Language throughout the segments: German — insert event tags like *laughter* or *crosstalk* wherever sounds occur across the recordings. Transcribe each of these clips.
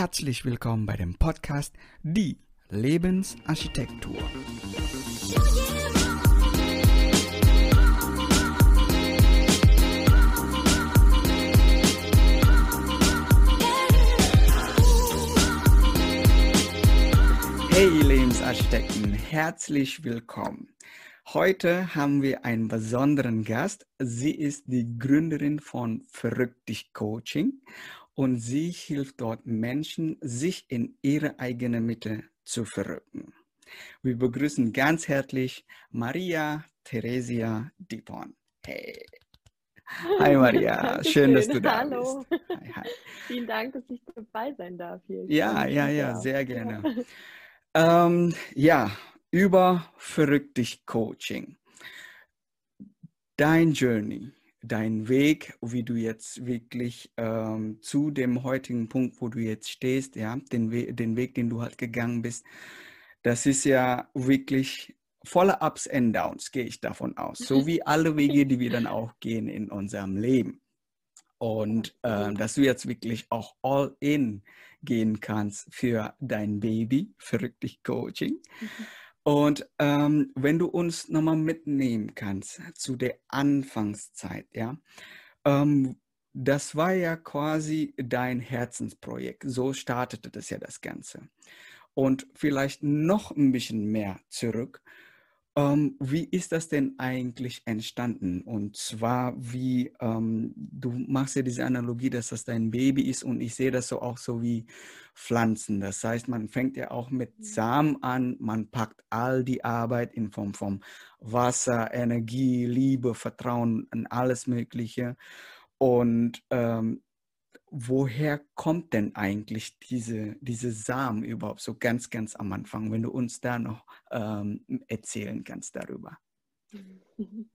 Herzlich willkommen bei dem Podcast Die Lebensarchitektur. Hey Lebensarchitekten, herzlich willkommen. Heute haben wir einen besonderen Gast. Sie ist die Gründerin von Verrückt dich Coaching und sie hilft dort Menschen, sich in ihre eigene Mitte zu verrücken. Wir begrüßen ganz herzlich Maria Theresia Dipon. Hey. Hi Maria, *laughs* schön, dass du da Hallo. bist. Hi, hi. Vielen Dank, dass ich dabei sein darf hier. Ja, ja, ja, sehr gerne. *laughs* Ähm, ja, über Verrückt dich Coaching. Dein Journey, dein Weg, wie du jetzt wirklich ähm, zu dem heutigen Punkt, wo du jetzt stehst, ja, den, We den Weg, den du halt gegangen bist, das ist ja wirklich voller Ups and Downs, gehe ich davon aus. So wie alle Wege, die wir dann auch gehen in unserem Leben. Und äh, dass du jetzt wirklich auch all in gehen kannst für dein Baby, verrückt dich Coaching. Mhm. Und ähm, wenn du uns nochmal mitnehmen kannst zu der Anfangszeit, ja, ähm, das war ja quasi dein Herzensprojekt. So startete das ja das Ganze. Und vielleicht noch ein bisschen mehr zurück. Ähm, wie ist das denn eigentlich entstanden? Und zwar, wie ähm, du machst ja diese Analogie, dass das dein Baby ist und ich sehe das so auch so wie Pflanzen. Das heißt, man fängt ja auch mit mhm. Samen an, man packt all die Arbeit in Form von Wasser, Energie, Liebe, Vertrauen und alles Mögliche. Und ähm, woher kommt denn eigentlich diese, diese Samen überhaupt so ganz, ganz am Anfang, wenn du uns da noch ähm, erzählen kannst darüber? *laughs*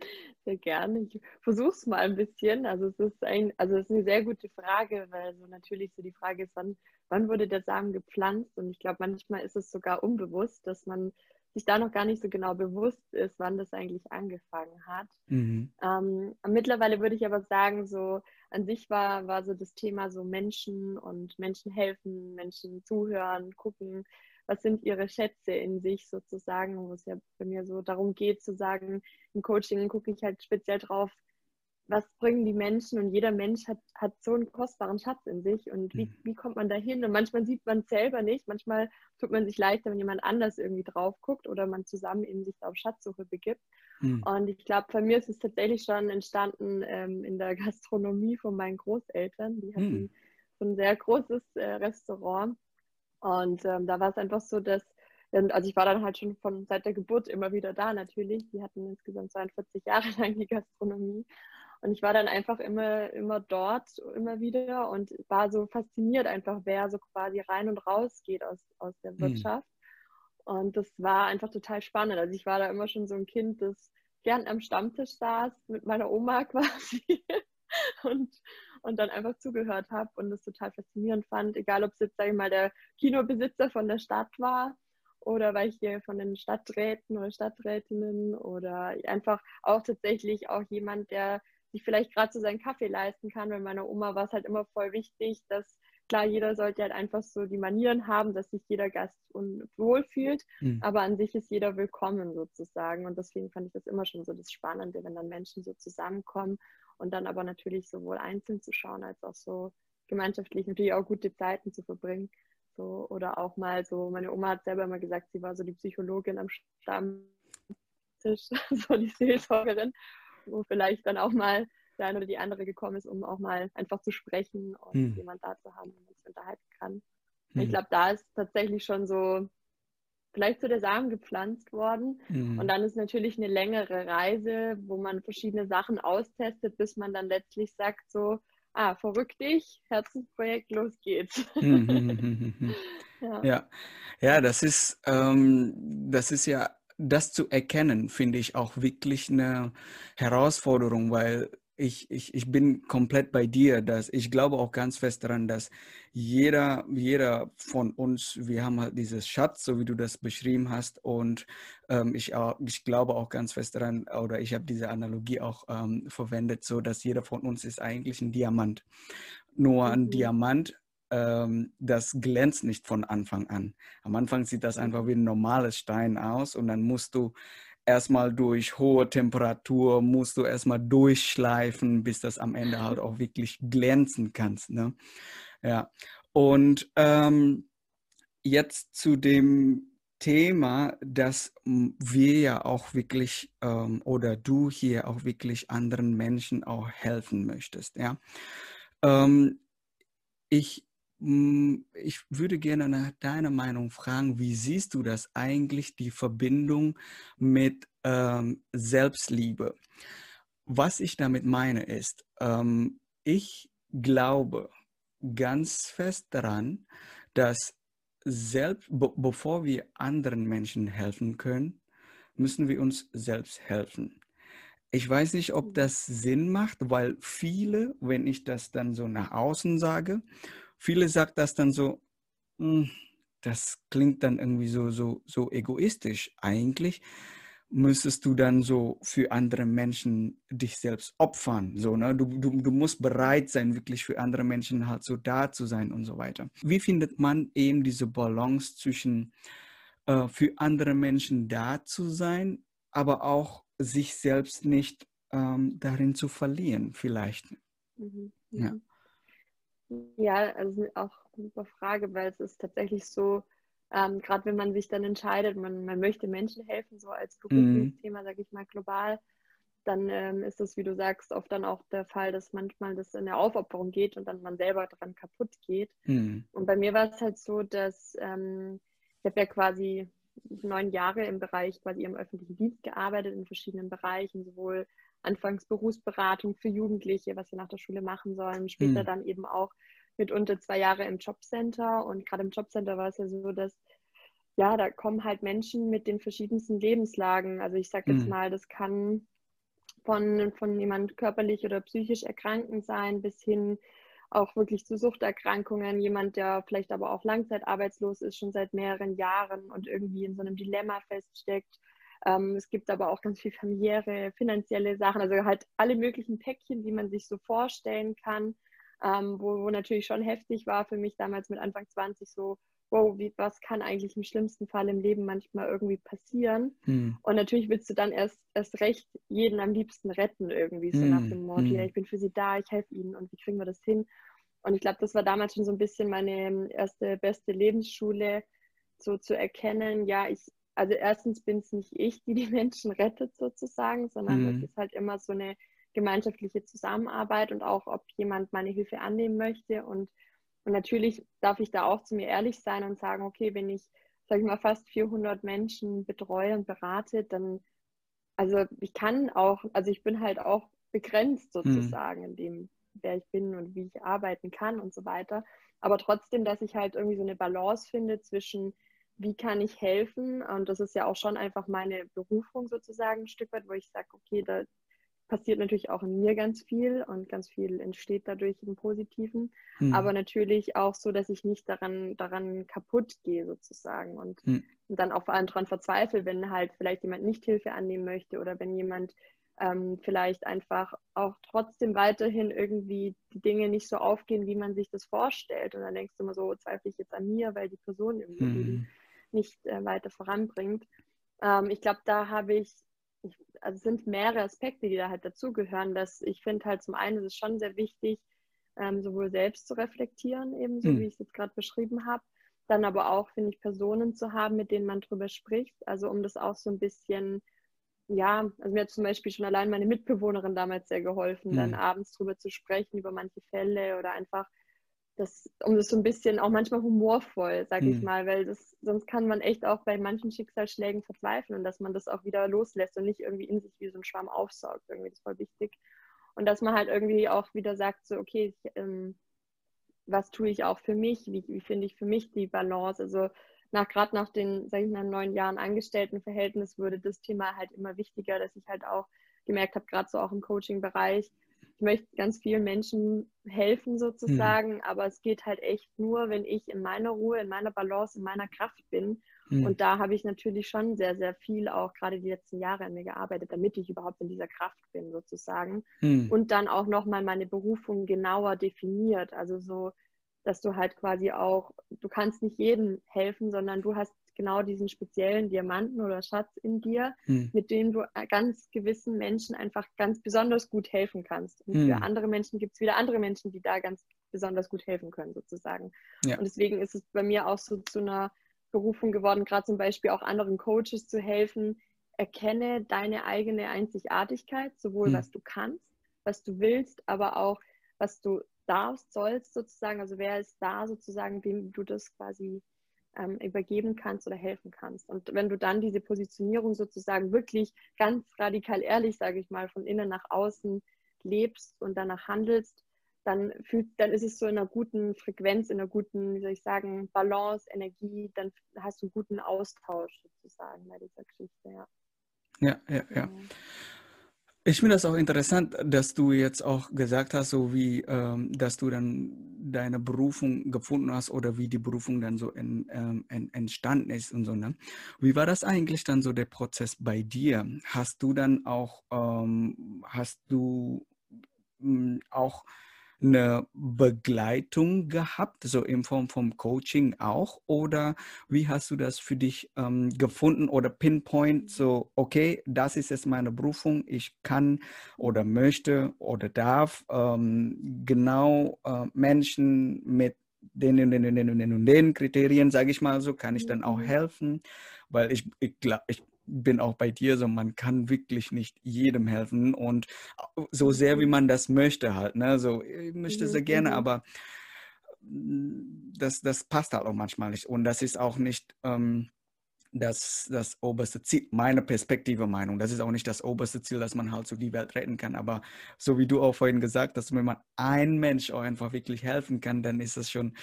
Sehr gerne. Ich versuche es mal ein bisschen. Also es ist ein, also es ist eine sehr gute Frage, weil so natürlich so die Frage ist, wann, wann wurde der Samen gepflanzt? Und ich glaube, manchmal ist es sogar unbewusst, dass man sich da noch gar nicht so genau bewusst ist, wann das eigentlich angefangen hat. Mhm. Ähm, mittlerweile würde ich aber sagen, so an sich war, war so das Thema so Menschen und Menschen helfen, Menschen zuhören, gucken, was sind ihre Schätze in sich sozusagen, wo es ja bei mir so darum geht zu sagen, im Coaching gucke ich halt speziell drauf, was bringen die Menschen und jeder Mensch hat, hat so einen kostbaren Schatz in sich und wie, mhm. wie kommt man da hin? Und manchmal sieht man es selber nicht, manchmal tut man sich leichter, wenn jemand anders irgendwie drauf guckt oder man zusammen eben sich auf Schatzsuche begibt. Mhm. Und ich glaube, bei mir ist es tatsächlich schon entstanden ähm, in der *laughs* Gastronomie von meinen Großeltern. Die hatten mhm. so ein sehr großes äh, Restaurant und ähm, da war es einfach so, dass also ich war dann halt schon von seit der Geburt immer wieder da natürlich. Die hatten insgesamt 42 Jahre *laughs* lang die Gastronomie. Und ich war dann einfach immer, immer dort, immer wieder und war so fasziniert einfach, wer so quasi rein und raus geht aus, aus der hm. Wirtschaft. Mhm. Und das war einfach total spannend. Also ich war da immer schon so ein Kind, das gern am Stammtisch saß mit meiner Oma *laughs* quasi und, und dann einfach zugehört habe und das total faszinierend fand. Egal, ob es jetzt, sage ich mal, der Kinobesitzer von der Stadt war oder weil ich hier von den Stadträten oder Stadträtinnen oder einfach auch tatsächlich auch jemand, der sich vielleicht gerade so seinen Kaffee leisten kann. Bei meiner Oma war es halt immer voll wichtig, dass klar, jeder sollte halt einfach so die Manieren haben, dass sich jeder Gast wohlfühlt, mhm. aber an sich ist jeder willkommen sozusagen. Und deswegen fand ich das immer schon so das Spannende, wenn dann Menschen so zusammenkommen und dann aber natürlich sowohl einzeln zu schauen, als auch so gemeinschaftlich natürlich auch gute Zeiten zu verbringen. So, oder auch mal so, meine Oma hat selber immer gesagt, sie war so die Psychologin am Stammtisch, *laughs* so die Seelsorgerin wo vielleicht dann auch mal der eine oder die andere gekommen ist, um auch mal einfach zu sprechen und hm. jemand da zu haben, mit man sich unterhalten kann. Hm. Ich glaube, da ist tatsächlich schon so vielleicht so der Samen gepflanzt worden. Mhm. Und dann ist natürlich eine längere Reise, wo man verschiedene Sachen austestet, bis man dann letztlich sagt so, ah, verrückt dich, Herzensprojekt, los geht's. *laughs* Mhm. ja. ja. ja, das ist, ähm, das ist ja das zu erkennen, finde ich auch wirklich eine Herausforderung, weil ich, ich, ich bin komplett bei dir, dass ich glaube auch ganz fest daran, dass jeder, jeder von uns, wir haben halt dieses Schatz, so wie du das beschrieben hast, und ähm, ich, auch, ich glaube auch ganz fest daran, oder ich habe diese Analogie auch ähm, verwendet, so dass jeder von uns ist eigentlich ein Diamant. Nur ein mhm. Diamant ähm, das glänzt nicht von Anfang an. Am Anfang sieht das einfach wie ein normales Stein aus und dann musst du erstmal durch hohe Temperatur, musst du erstmal durchschleifen, bis das am Ende halt auch wirklich glänzen kannst. Ne? Ja, und ähm, jetzt zu dem Thema, dass wir ja auch wirklich ähm, oder du hier auch wirklich anderen Menschen auch helfen möchtest. Ja, ähm, ich ich würde gerne nach deiner Meinung fragen, wie siehst du das eigentlich, die Verbindung mit ähm, Selbstliebe? Was ich damit meine ist, ähm, ich glaube ganz fest daran, dass selbst, be bevor wir anderen Menschen helfen können, müssen wir uns selbst helfen. Ich weiß nicht, ob das Sinn macht, weil viele, wenn ich das dann so nach außen sage, viele sagen das dann so, hm, das klingt dann irgendwie so, so, so egoistisch. Eigentlich müsstest du dann so für andere Menschen dich selbst opfern. So, ne? du, du, du musst bereit sein, wirklich für andere Menschen halt so da zu sein und so weiter. Wie findet man eben diese Balance zwischen äh, für andere Menschen da zu sein, aber auch sich selbst nicht ähm, darin zu verlieren, vielleicht? Mhm. Ja. Ja, also auch eine super Frage, weil es ist tatsächlich so, ähm, gerade wenn man sich dann entscheidet, man, man möchte Menschen helfen, so als Berufsthema, mhm. sage ich mal, global, dann ähm, ist es, wie du sagst, oft dann auch der Fall, dass manchmal das in der Aufopferung geht und dann man selber daran kaputt geht. Mhm. Und bei mir war es halt so, dass ähm, ich habe ja quasi neun Jahre im Bereich quasi im öffentlichen Dienst gearbeitet, in verschiedenen Bereichen, sowohl anfangs Berufsberatung für Jugendliche, was sie nach der Schule machen sollen, später mhm. dann eben auch mitunter zwei Jahre im Jobcenter. Und gerade im Jobcenter war es ja so, dass ja, da kommen halt Menschen mit den verschiedensten Lebenslagen. Also ich sage jetzt mhm. mal, das kann von, von jemand körperlich oder psychisch erkrankend sein, bis hin auch wirklich zu Suchterkrankungen. Jemand, der vielleicht aber auch langzeitarbeitslos ist, schon seit mehreren Jahren und irgendwie in so einem Dilemma feststeckt. Ähm, es gibt aber auch ganz viel familiäre, finanzielle Sachen, also halt alle möglichen Päckchen, die man sich so vorstellen kann ähm, wo, wo natürlich schon heftig war für mich damals mit Anfang 20 so, wow, wie, was kann eigentlich im schlimmsten Fall im Leben manchmal irgendwie passieren? Hm. Und natürlich willst du dann erst, erst recht jeden am liebsten retten irgendwie, so hm. nach dem Motto, hm. ja, ich bin für sie da, ich helfe ihnen und wie kriegen wir das hin? Und ich glaube, das war damals schon so ein bisschen meine erste, beste Lebensschule, so zu erkennen, ja, ich, also erstens bin es nicht ich, die die Menschen rettet sozusagen, sondern es hm. ist halt immer so eine gemeinschaftliche Zusammenarbeit und auch, ob jemand meine Hilfe annehmen möchte. Und, und natürlich darf ich da auch zu mir ehrlich sein und sagen, okay, wenn ich, sage ich mal, fast 400 Menschen betreue und berate, dann, also ich kann auch, also ich bin halt auch begrenzt hm. sozusagen mhm. in dem, wer ich bin und wie ich arbeiten kann und so weiter. Aber trotzdem, dass ich halt irgendwie so eine Balance finde zwischen, wie kann ich helfen? Und das ist ja auch schon einfach meine Berufung sozusagen ein Stück weit, wo ich sage, okay, da, passiert natürlich auch in mir ganz viel und ganz viel entsteht dadurch im Positiven. Mhm. Aber natürlich auch so, dass ich nicht daran, daran kaputt gehe sozusagen und, mhm. und dann auch vor allem daran verzweifle, wenn halt vielleicht jemand nicht Hilfe annehmen möchte oder wenn jemand ähm, vielleicht einfach auch trotzdem weiterhin irgendwie die Dinge nicht so aufgehen, wie man sich das vorstellt. Und dann denkst du immer so, zweifle ich jetzt an mir, weil die Person irgendwie mhm. Nicht äh, weiter voranbringt. Ähm, ich glaube, da habe ich ich, also es sind mehrere Aspekte, die da halt dazugehören. Dass ich finde halt zum einen ist es schon sehr wichtig, ähm, sowohl selbst zu reflektieren, ebenso mhm. wie ich es jetzt gerade beschrieben habe, dann aber auch, finde ich, Personen zu haben, mit denen man drüber spricht. Also um das auch so ein bisschen, ja, also mir hat zum Beispiel schon allein meine Mitbewohnerin damals sehr geholfen, mhm. dann abends drüber zu sprechen, über manche Fälle oder einfach das, um das so ein bisschen auch manchmal humorvoll, sage ich hm. mal, weil das, sonst kann man echt auch bei manchen Schicksalsschlägen verzweifeln und dass man das auch wieder loslässt und nicht irgendwie in sich wie so ein Schwamm aufsaugt. Irgendwie das ist voll wichtig. Und dass man halt irgendwie auch wieder sagt, so, okay, ich, ähm, was tue ich auch für mich? Wie, wie finde ich für mich die Balance? Also nach gerade nach den, sage ich mal, neun Jahren Angestelltenverhältnis wurde das Thema halt immer wichtiger, dass ich halt auch gemerkt habe, gerade so auch im Coaching-Bereich, ich möchte ganz vielen Menschen helfen sozusagen, mhm. aber es geht halt echt nur, wenn ich in meiner Ruhe, in meiner Balance, in meiner Kraft bin. Mhm. Und da habe ich natürlich schon sehr, sehr viel auch gerade die letzten Jahre an mir gearbeitet, damit ich überhaupt in dieser Kraft bin sozusagen. Mhm. Und dann auch nochmal meine Berufung genauer definiert. Also so, dass du halt quasi auch, du kannst nicht jedem helfen, sondern du hast genau diesen speziellen Diamanten oder Schatz in dir, hm. mit dem du ganz gewissen Menschen einfach ganz besonders gut helfen kannst. Und hm. für andere Menschen gibt es wieder andere Menschen, die da ganz besonders gut helfen können, sozusagen. Ja. Und deswegen ist es bei mir auch so zu einer Berufung geworden, gerade zum Beispiel auch anderen Coaches zu helfen. Erkenne deine eigene Einzigartigkeit, sowohl hm. was du kannst, was du willst, aber auch was du darfst, sollst sozusagen. Also wer ist da sozusagen, wem du das quasi ähm, übergeben kannst oder helfen kannst. Und wenn du dann diese Positionierung sozusagen wirklich ganz radikal ehrlich, sage ich mal, von innen nach außen lebst und danach handelst, dann, fühlt, dann ist es so in einer guten Frequenz, in einer guten, wie soll ich sagen, Balance, Energie, dann hast du einen guten Austausch sozusagen bei dieser Geschichte, ja. Ja, ja, ja. Ich finde das auch interessant, dass du jetzt auch gesagt hast, so wie, ähm, dass du dann deine Berufung gefunden hast oder wie die Berufung dann so in, ähm, in, entstanden ist und so. Ne? Wie war das eigentlich dann so der Prozess bei dir? Hast du dann auch, ähm, hast du mh, hm, auch eine Begleitung gehabt, so in Form vom Coaching auch? Oder wie hast du das für dich ähm, gefunden oder pinpoint, so, okay, das ist jetzt meine Berufung, ich kann oder möchte oder darf ähm, genau äh, Menschen mit den und den, den, den und den Kriterien, sage ich mal so, kann ich dann auch mhm. helfen, weil ich, ich, ich bin auch bei dir so, man kann wirklich nicht jedem helfen und so sehr wie man das möchte halt, ne? So, ich möchte sehr gerne, mhm. aber mm, das, das passt halt auch manchmal nicht und das ist auch nicht ähm, das, das oberste Ziel, meine Perspektive, Meinung. Das ist auch nicht das oberste Ziel, dass man halt so die Welt retten kann. Aber so wie du auch vorhin gesagt hast, wenn man ein Mensch auch einfach wirklich helfen kann, dann ist das schon,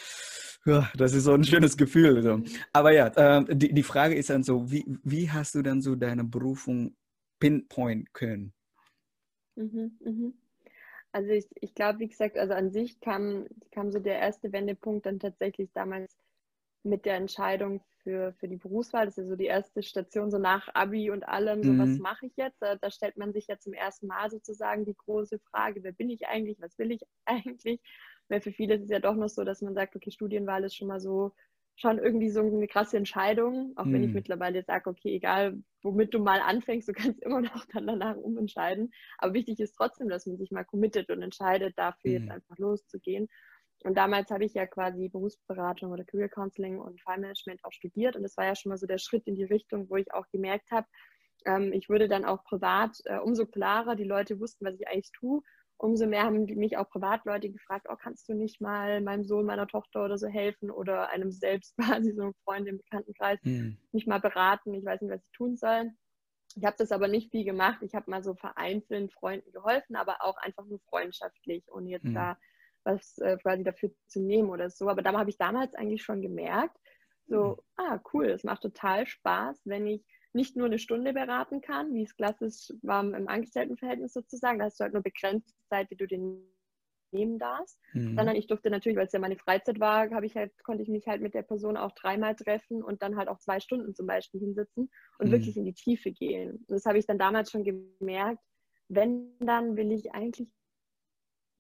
das ist so ein schönes Gefühl. Aber ja, äh, die, die Frage ist dann so, wie, wie hast du dann so deine Berufung pinpoint können? Mhm, mhm. Also ich, ich glaube, wie gesagt, also an sich kam, kam so der erste Wendepunkt dann tatsächlich damals mit der Entscheidung für, für die Berufswahl. Das ist ja so die erste Station, so nach Abi und allem, so mhm. was mache ich jetzt? Da, da, stellt man sich ja zum ersten Mal sozusagen die große Frage, wer bin ich eigentlich, was will ich *laughs* eigentlich? Weil für viele ist es ja doch noch so, dass man sagt, okay, Studienwahl ist schon mal so, schon irgendwie so eine krasse Entscheidung, auch mhm. wenn ich mhm. mittlerweile sage, okay, egal womit du mal anfängst, du kannst immer *laughs* noch dann danach umentscheiden. Aber wichtig ist trotzdem, dass man sich mal committet und entscheidet, dafür mhm. jetzt einfach loszugehen. Und damals habe ich ja quasi Berufsberatung oder Career Counseling und Fallmanagement auch studiert. Und das war ja schon mal so der Schritt in die Richtung, wo ich auch gemerkt habe, ähm, ich würde dann auch privat, äh, umso klarer die Leute wussten, was ich eigentlich tue, umso mehr haben mich auch Privatleute gefragt, oh, kannst du nicht mal meinem Sohn, meiner Tochter oder so helfen oder einem selbst *laughs* quasi, so einem Freund im Bekanntenkreis, mhm. mich mal beraten. Ich weiß nicht, was ich tun soll. Ich habe das aber nicht viel gemacht. Ich habe mal so vereinzelt Freunden geholfen, aber auch einfach nur freundschaftlich, ohne jetzt mhm. da was äh, quasi dafür zu nehmen oder so. Aber da habe ich damals eigentlich schon gemerkt, so, mhm. ah, cool, das macht total Spaß, wenn ich nicht nur eine Stunde beraten kann, wie es klassisch war im Angestelltenverhältnis sozusagen. Da hast du halt nur begrenzte Zeit, die du den nehmen darfst, mhm. sondern ich durfte natürlich, weil es ja meine Freizeit war, habe ich halt, konnte ich mich halt mit der Person auch dreimal treffen und dann halt auch zwei Stunden zum Beispiel hinsitzen und mhm. wirklich in die Tiefe gehen. Und das habe ich dann damals schon gemerkt, wenn, dann will ich eigentlich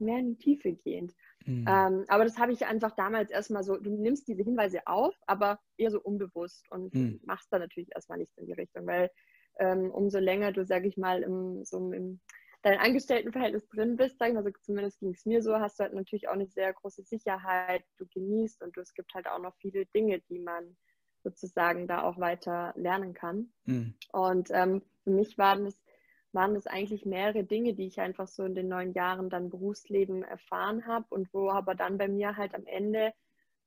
mehr in die Tiefe gehend. Mhm. Ähm, aber das habe ich einfach damals erstmal so, du nimmst diese Hinweise auf, aber eher so unbewusst und mhm. machst da natürlich erstmal nichts in die Richtung, weil ähm, umso länger du, sag ich mal, im, so im dein Angestelltenverhältnis drin bist, sag ich mal, also zumindest ging es mir so, hast du halt natürlich auch eine sehr große Sicherheit, du genießt und es gibt halt auch noch viele Dinge, die man sozusagen da auch weiter lernen kann. Mhm. Und ähm, für mich waren es waren das eigentlich mehrere Dinge, die ich einfach so in den neun Jahren dann Berufsleben erfahren habe und wo aber dann bei mir halt am Ende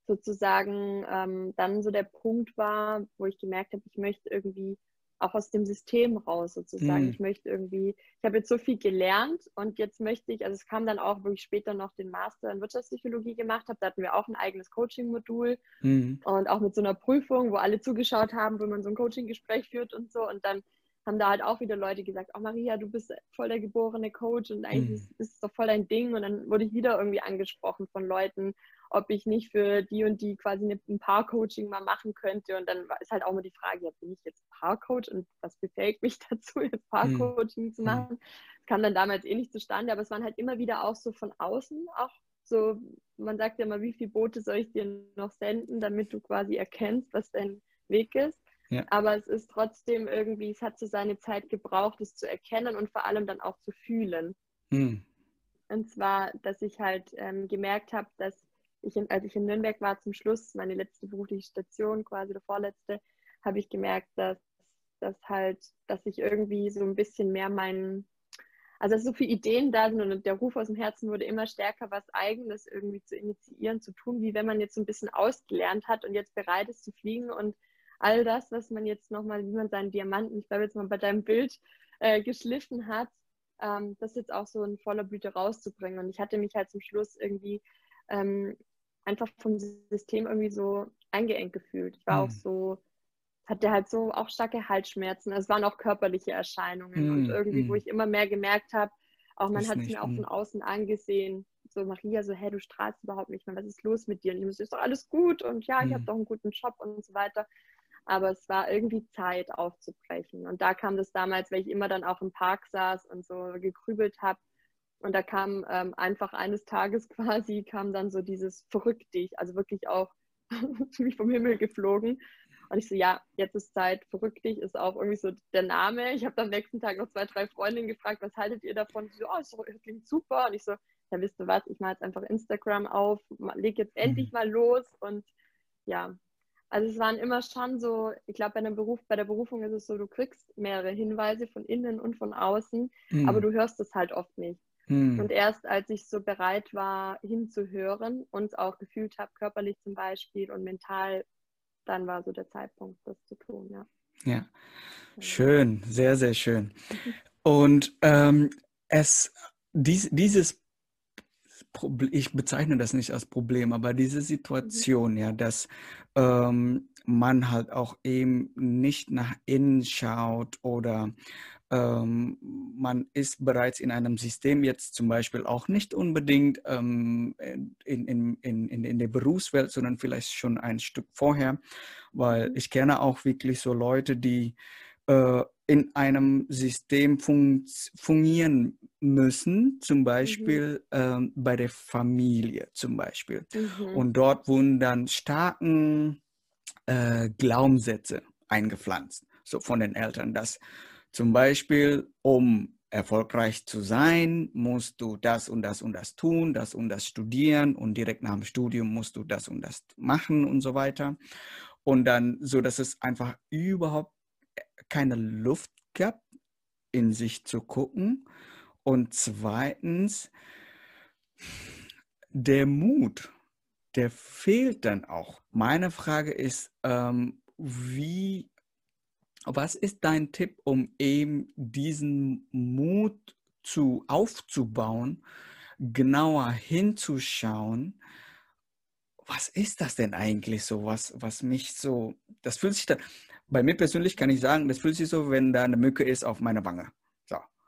sozusagen ähm, dann so der Punkt war, wo ich gemerkt habe, ich möchte irgendwie auch aus dem System raus sozusagen. Mhm. Ich möchte irgendwie, ich habe jetzt so viel gelernt und jetzt möchte ich, also es kam dann auch, wo ich später noch den Master in Wirtschaftspsychologie gemacht habe, da hatten wir auch ein eigenes Coaching-Modul mhm. und auch mit so einer Prüfung, wo alle zugeschaut haben, wo man so ein Coaching-Gespräch führt und so und dann haben da halt auch wieder Leute gesagt, oh Maria, du bist voll der geborene Coach und eigentlich mhm. ist es doch voll dein Ding. Und dann wurde ich wieder irgendwie angesprochen von Leuten, ob ich nicht für die und die quasi ein Paar-Coaching mal machen könnte. Und dann ist halt auch immer die Frage, ja, bin ich jetzt Paar-Coach und was befähigt mich *laughs* dazu, jetzt Paar-Coaching mhm. zu machen? Das kam dann damals eh nicht zustande, aber es waren halt immer wieder auch so von außen auch so, man sagt ja immer, wie viele Boote soll ich dir noch senden, damit du quasi erkennst, was dein Weg ist. Ja. Aber es ist trotzdem irgendwie, es hat so seine Zeit gebraucht, es zu erkennen und vor allem dann auch zu fühlen. Hm. Und zwar, dass ich halt ähm, gemerkt habe, dass ich, in, als ich in Nürnberg war zum Schluss, meine letzte berufliche Station, quasi der vorletzte, habe ich gemerkt, dass, dass halt, dass ich irgendwie so ein bisschen mehr meinen, also dass so viele Ideen da sind und der Ruf aus dem Herzen wurde immer stärker, was Eigenes irgendwie zu initiieren, zu tun, wie wenn man jetzt so ein bisschen ausgelernt hat und jetzt bereit ist zu fliegen und all das, was man jetzt nochmal, wie man seinen Diamanten, ich glaube jetzt mal bei deinem Bild äh, geschliffen hat, ähm, das jetzt auch so in voller Blüte rauszubringen. Und ich hatte mich halt zum Schluss irgendwie ähm, einfach vom System irgendwie so eingeengt gefühlt. Ich war mhm. auch so, hatte halt so auch starke Halsschmerzen. Es waren auch körperliche Erscheinungen mhm. und irgendwie, mhm. wo ich immer mehr gemerkt habe, auch man hat es mir auch von außen angesehen, so Maria, so, hey, du strahlst überhaupt nicht mehr, was ist los mit dir? Und ich muss, ist doch alles gut und ja, ich habe doch einen guten Job und so weiter aber es war irgendwie Zeit aufzubrechen. Und da kam das damals, weil ich immer dann auch im Park saß und so gekrübelt habe. Und da kam ähm, einfach eines Tages *laughs* quasi, kam dann so dieses Verrückt dich, also wirklich auch *laughs* wie vom Himmel geflogen. Und ich so, ja, jetzt ist Zeit, verrückt dich ist auch irgendwie so der Name. Ich habe am nächsten Tag noch zwei, drei Freundinnen gefragt, was haltet ihr davon? So, oh, das klingt super. Und ich so, ja, wisst ihr was, ich mache jetzt einfach Instagram auf, leg jetzt endlich mhm. mal los. Und ja, also es waren immer schon so, ich glaube, bei, Beruf, bei der Berufung ist es so, du kriegst mehrere Hinweise von innen und von außen, mhm. aber du hörst es halt oft nicht. Mhm. Und erst als ich so bereit war, hinzuhören und auch gefühlt habe, körperlich zum Beispiel und mental, dann war so der Zeitpunkt, das zu tun, ja. Ja, schön, sehr, sehr schön. *laughs* Und ähm, es, dies, dieses ich bezeichne das nicht als Problem, aber diese mhm. Situation, ja, dass ähm, man halt auch eben nicht nach innen schaut oder ähm, man ist bereits in einem System jetzt zum Beispiel auch nicht unbedingt ähm, in, in, in, in der Berufswelt, sondern vielleicht schon ein Stück vorher, weil mhm. ich kenne auch wirklich so Leute, die äh, in einem System fun fungieren müssen, zum mhm. Beispiel mhm. ähm, bei der Familie zum Beispiel. Mhm. Und dort wurden dann starken äh, Glaubenssätze eingepflanzt, so von den Eltern, dass zum Beispiel, um erfolgreich zu sein, musst du das und das und das tun, das und das studieren und direkt nach dem Studium musst du das und das machen und so weiter. Und dann so, dass es einfach überhaupt keine Luft gab, in sich zu gucken. Und zweitens, der Mut, der fehlt dann auch. Meine Frage ist, ähm, wie, was ist dein Tipp, um eben diesen Mut zu aufzubauen, genauer hinzuschauen? Was ist das denn eigentlich so, was, was mich so, das fühlt sich dann, bei mir persönlich kann ich sagen, das fühlt sich so, wenn da eine Mücke ist auf meiner Wange.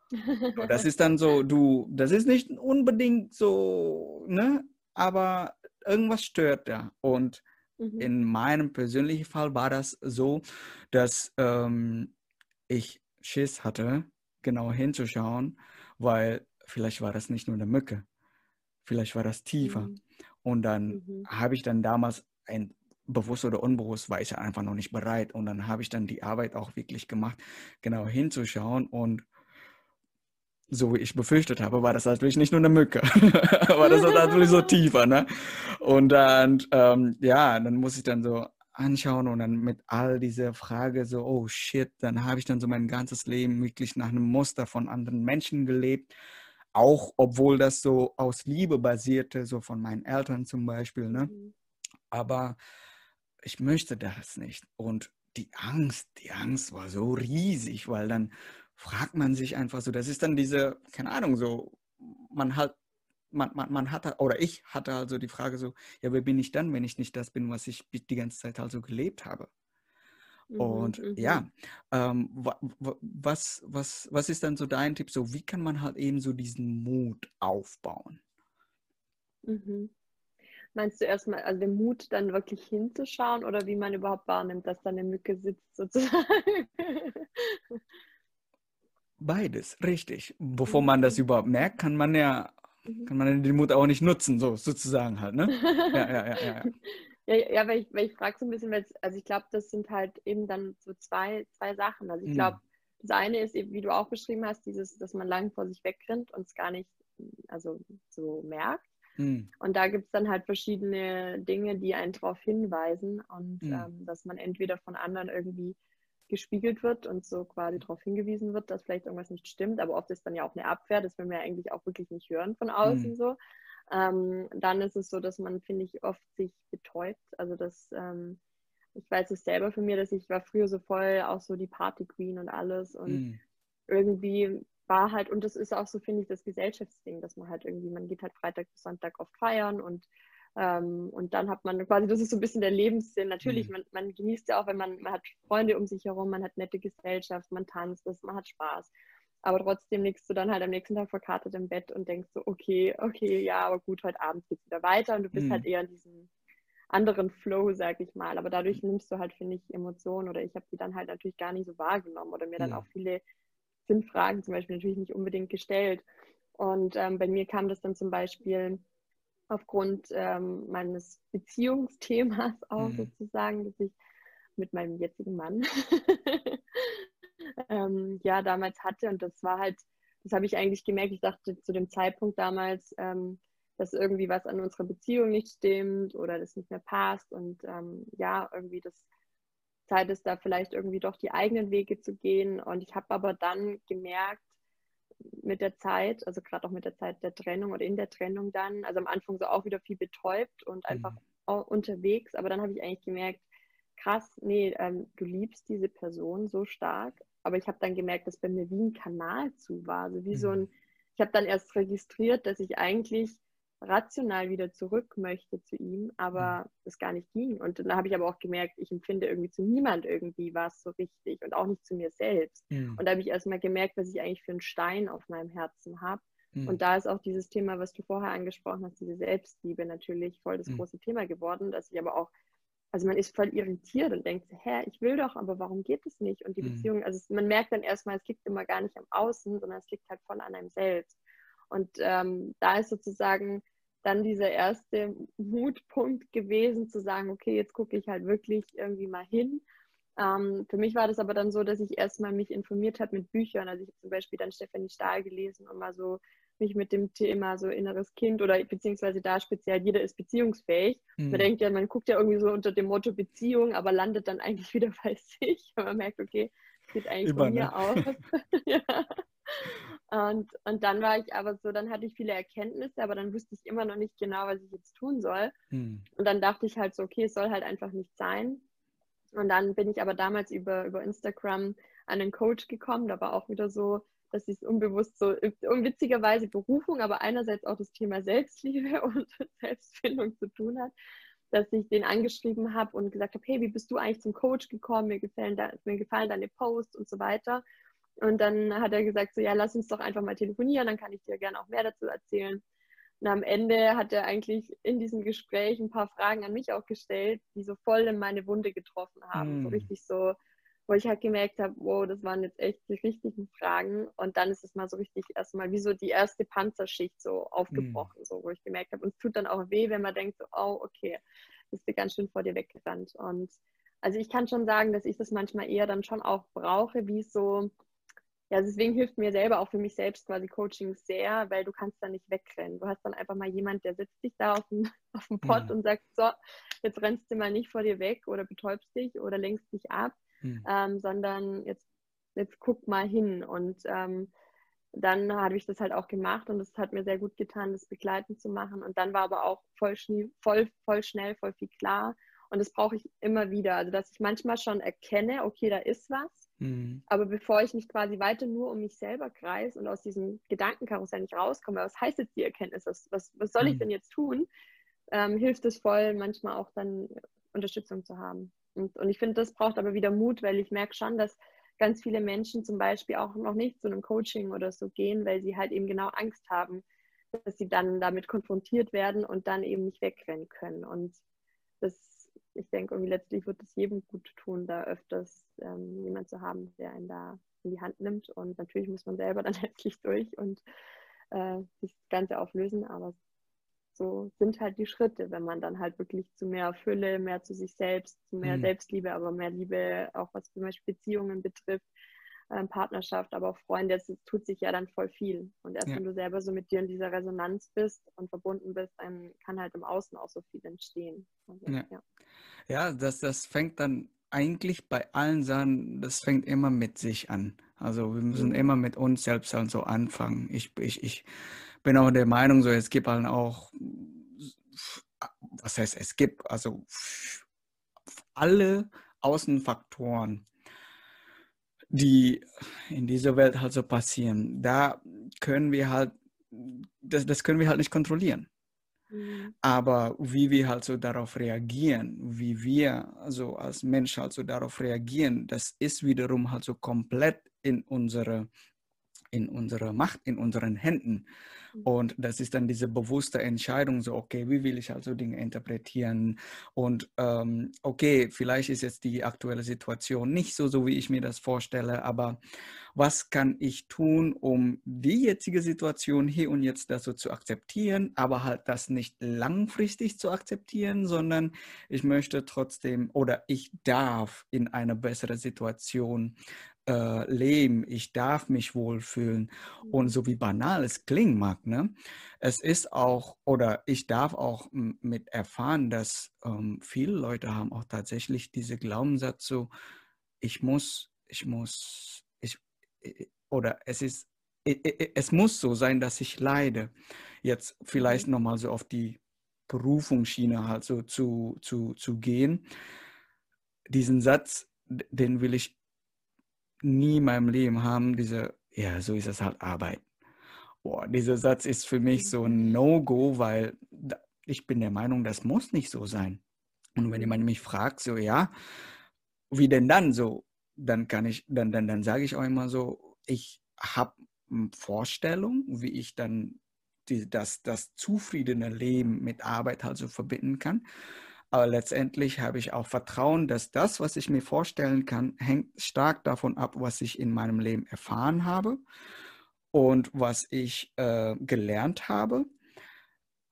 So. das ist dann so, du, das ist nicht unbedingt so, ne? Aber irgendwas stört da. Und mhm. in meinem persönlichen Fall war das so, dass ähm, ich Schiss hatte, genau hinzuschauen, weil vielleicht war das nicht nur eine Mücke, vielleicht war das tiefer. Mhm. Und dann mhm. habe ich dann damals ein bewusst oder unbewusst war ich einfach noch nicht bereit. Und dann habe ich dann die Arbeit auch wirklich gemacht, genau hinzuschauen. Und so wie ich befürchtet habe, war das natürlich nicht nur eine Mücke, *laughs* war das natürlich so tiefer. Ne? Und dann, ähm, ja, dann muss ich dann so anschauen und dann mit all dieser Frage so, oh shit, dann habe ich dann so mein ganzes Leben wirklich nach einem Muster von anderen Menschen gelebt. Auch obwohl das so aus Liebe basierte, so von meinen Eltern zum Beispiel. Ne? Mhm. Aber ich möchte das nicht. Und die Angst, die Angst war so riesig, weil dann fragt man sich einfach so, das ist dann diese, keine Ahnung, so, man hat, man, man, man hatte, oder ich hatte also die Frage so, ja, wer bin ich dann, wenn ich nicht das bin, was ich die ganze Zeit also gelebt habe? Mhm, Und mhm. ja, ähm, was, was, was ist dann so dein Tipp? So, wie kann man halt eben so diesen Mut aufbauen? Mhm. Meinst du erstmal, also den Mut dann wirklich hinzuschauen oder wie man überhaupt wahrnimmt, dass da eine Mücke sitzt sozusagen? *laughs* Beides, richtig. Bevor man das überhaupt merkt, kann man ja mhm. kann man den Mut auch nicht nutzen, so sozusagen halt, ne? Ja, ja, ja, ja. Ja, *laughs* ja weil ich, weil ich frage so ein bisschen, weil also ich glaube, das sind halt eben dann so zwei, zwei Sachen. Also ich glaube, mhm. das eine ist eben, wie du auch beschrieben hast, dieses, dass man lang vor sich wegrennt und es gar nicht also so merkt. Mhm. Und da gibt es dann halt verschiedene Dinge, die einen darauf hinweisen und mhm. ähm, dass man entweder von anderen irgendwie gespiegelt wird und so quasi darauf hingewiesen wird, dass vielleicht irgendwas nicht stimmt, aber oft ist dann ja auch eine Abwehr, das will man ja eigentlich auch wirklich nicht hören von außen mhm. so. Ähm, dann ist es so, dass man, finde ich, oft sich betäubt. Also dass ähm, ich weiß es selber für mir, dass ich war früher so voll auch so die Party Queen und alles und mhm. irgendwie war halt, und das ist auch so, finde ich, das Gesellschaftsding, dass man halt irgendwie, man geht halt Freitag bis Sonntag oft feiern und ähm, und dann hat man quasi, das ist so ein bisschen der Lebenssinn. Natürlich, mhm. man, man genießt ja auch, wenn man, man hat Freunde um sich herum, man hat nette Gesellschaft, man tanzt, das, man hat Spaß. Aber trotzdem liegst du dann halt am nächsten Tag verkartet im Bett und denkst so, okay, okay, ja, aber gut, heute Abend geht es wieder weiter und du bist halt mhm. halt eher in diesem anderen Flow, sag ich mal. Aber dadurch nimmst du halt, finde ich, Emotionen oder ich habe die dann halt natürlich gar nicht so wahrgenommen oder mir dann auch viele Sinnfragen zum Beispiel natürlich nicht unbedingt gestellt. Und ähm, bei mir kam das dann zum Beispiel aufgrund ähm, meines Beziehungsthemas *laughs* auch mhm. sozusagen, dass ich mit meinem jetzigen Mann *laughs* ähm, ja damals hatte. Und das war halt, das habe ich eigentlich gemerkt. Ich dachte zu dem Zeitpunkt damals, ähm, dass irgendwie was an unserer Beziehung nicht stimmt oder das nicht mehr passt. Und ähm, ja, irgendwie das Zeit ist, da vielleicht irgendwie doch die eigenen Wege zu gehen. Und ich habe aber dann gemerkt, mit der Zeit, also gerade auch mit der Zeit der Trennung oder in der Trennung dann, also am Anfang so auch wieder viel betäubt und einfach mhm. unterwegs, aber dann habe ich eigentlich gemerkt, krass, nee, ähm, du liebst diese Person so stark, aber ich habe dann gemerkt, dass bei mir wie ein Kanal zu war, also wie mhm. so ein, ich habe dann erst registriert, dass ich eigentlich rational wieder zurück möchte zu ihm, aber es gar nicht ging. Und dann habe ich aber auch gemerkt, ich empfinde irgendwie zu niemand irgendwie was so richtig und auch nicht zu mir selbst. Mhm. Und da habe ich erstmal gemerkt, was ich eigentlich für einen Stein auf meinem Herzen habe. Mhm. Und da ist auch dieses Thema, was du vorher angesprochen hast, diese Selbstliebe natürlich voll das mhm. große Thema geworden, dass ich aber auch, also man ist voll irritiert und denkt, hä, ich will doch, aber warum geht es nicht? Und die mhm. Beziehung, also man merkt dann erstmal, es liegt immer gar nicht am Außen, sondern es liegt halt voll an einem selbst. Und ähm, da ist sozusagen dann dieser erste Mutpunkt gewesen, zu sagen, okay, jetzt gucke ich halt wirklich irgendwie mal hin. Ähm, für mich war das aber dann so, dass ich erstmal mich informiert habe mit Büchern. Also ich habe zum Beispiel dann Stefanie Stahl gelesen und mal so mich mit dem Thema so inneres Kind oder beziehungsweise da speziell, jeder ist beziehungsfähig. Mhm. Man denkt ja, man guckt ja irgendwie so unter dem Motto Beziehung, aber landet dann eigentlich *laughs* wieder bei sich. Und man merkt, okay, sieht eigentlich Immer, von mir ne? aus. *laughs* ja. Und, und dann war ich aber so, dann hatte ich viele Erkenntnisse, aber dann wusste ich immer noch nicht genau, was ich jetzt tun soll. Hm. Und dann dachte ich halt so, okay, es soll halt einfach nicht sein. Und dann bin ich aber damals über, über Instagram an einen Coach gekommen. Da war auch wieder so, dass ich es unbewusst so, unwitzigerweise Berufung, aber einerseits auch das Thema Selbstliebe *laughs* und Selbstfindung zu tun hat, dass ich den angeschrieben habe und gesagt habe, hey, wie bist du eigentlich zum Coach gekommen? Mir gefallen, mir gefallen deine Posts und so weiter. Und dann hat er gesagt, so ja, lass uns doch einfach mal telefonieren, dann kann ich dir gerne auch mehr dazu erzählen. Und am Ende hat er eigentlich in diesem Gespräch ein paar Fragen an mich auch gestellt, die so voll in meine Wunde getroffen haben. Mm. So richtig so, wo ich halt gemerkt habe, wow, das waren jetzt echt die richtigen Fragen. Und dann ist es mal so richtig erstmal wie so die erste Panzerschicht so aufgebrochen, mm. so wo ich gemerkt habe. Und es tut dann auch weh, wenn man denkt, so, oh, okay, bist du ganz schön vor dir weggerannt. Und also ich kann schon sagen, dass ich das manchmal eher dann schon auch brauche, wie so, ja, deswegen hilft mir selber auch für mich selbst quasi Coaching sehr, weil du kannst da nicht wegrennen. Du hast dann einfach mal jemand, der sitzt dich da auf dem, *laughs* auf dem Pott mhm. und sagt, so, jetzt rennst du mal nicht vor dir weg oder betäubst dich oder lenkst dich ab, mhm. ähm, sondern jetzt, jetzt guck mal hin. Und ähm, dann habe ich das halt auch gemacht und es hat mir sehr gut getan, das begleitend zu machen. Und dann war aber auch voll, voll, voll schnell, voll viel klar. Und das brauche ich immer wieder. Also, dass ich manchmal schon erkenne, okay, da ist was Mhm. Aber bevor ich mich quasi weiter nur um mich selber kreise und aus diesem Gedankenkarussell nicht rauskomme, was heißt jetzt die Erkenntnis, was, was, was soll mhm. ich denn jetzt tun, ähm, hilft es voll, manchmal auch dann Unterstützung zu haben. Und, und ich finde, das braucht aber wieder Mut, weil ich merke schon, dass ganz viele Menschen zum Beispiel auch noch nicht zu einem Coaching oder so gehen, weil sie halt eben genau Angst haben, dass sie dann damit konfrontiert werden und dann eben nicht wegrennen können. Und das ich denke, irgendwie letztlich wird es jedem gut tun, da öfters ähm, jemand zu haben, der einen da in die Hand nimmt. Und natürlich muss man selber *laughs* dann letztlich durch und äh, das Ganze auflösen. Aber so sind halt die Schritte, wenn man dann halt wirklich zu mehr Fülle, mehr zu sich selbst, zu mehr mhm. Selbstliebe, aber mehr Liebe, auch was zum Beispiel Beziehungen betrifft, äh, Partnerschaft, aber auch Freunde, es tut sich ja dann voll viel. Und erst ja. wenn du selber so mit dir in dieser Resonanz bist und verbunden bist, dann kann halt im Außen auch so viel entstehen. Also, ja, ja. ja das, das fängt dann eigentlich bei allen Sachen, das fängt immer mit sich an. Also wir müssen mhm. immer mit uns selbst halt so anfangen. Ich, ich, ich bin auch der Meinung, so es gibt halt auch, was heißt es gibt, also alle Außenfaktoren, die in dieser Welt halt so passieren, da können wir halt, das, das können wir halt nicht kontrollieren. Mhm. Aber wie wir halt so darauf reagieren, wie wir also als Mensch halt so darauf reagieren, das ist wiederum halt so komplett in unsere, in unsere Macht, in unseren Händen. Mhm. Und das ist dann diese bewusste Entscheidung, so, okay, wie will ich also Dinge interpretieren? Und ähm, okay, vielleicht ist jetzt die aktuelle Situation nicht so, so wie ich mir das vorstelle, aber was kann ich tun, um die jetzige Situation hier und jetzt so zu akzeptieren, aber halt das nicht langfristig zu akzeptieren, sondern ich möchte trotzdem oder ich darf in eine bessere Situation äh, leben, ich darf mich wohlfühlen. Und mhm. so wie banal es klingen mag, ne? es ist auch, oder ich darf auch mit erfahren, dass ähm, viele Leute haben auch tatsächlich diese Glaubenssatz so, ich muss, ich muss, ich, oder es ist, es muss so sein, dass ich leide. Jetzt vielleicht mhm. nochmal so auf die Berufungsschiene halt so zu, zu, zu gehen. Diesen Satz, den will ich nie in meinem Leben haben, diese, ja, so ist es halt Arbeit. Boah, dieser Satz ist für mich so ein No-Go, weil ich bin der Meinung, das muss nicht so sein. Und wenn jemand mich fragt, so, ja, wie denn dann so, dann kann ich, dann, dann, dann sage ich auch immer so, ich habe Vorstellung, wie ich dann die, das, das zufriedene Leben mit Arbeit halt so verbinden kann. Aber letztendlich habe ich auch Vertrauen, dass das, was ich mir vorstellen kann, hängt stark davon ab, was ich in meinem Leben erfahren habe und was ich äh, gelernt habe.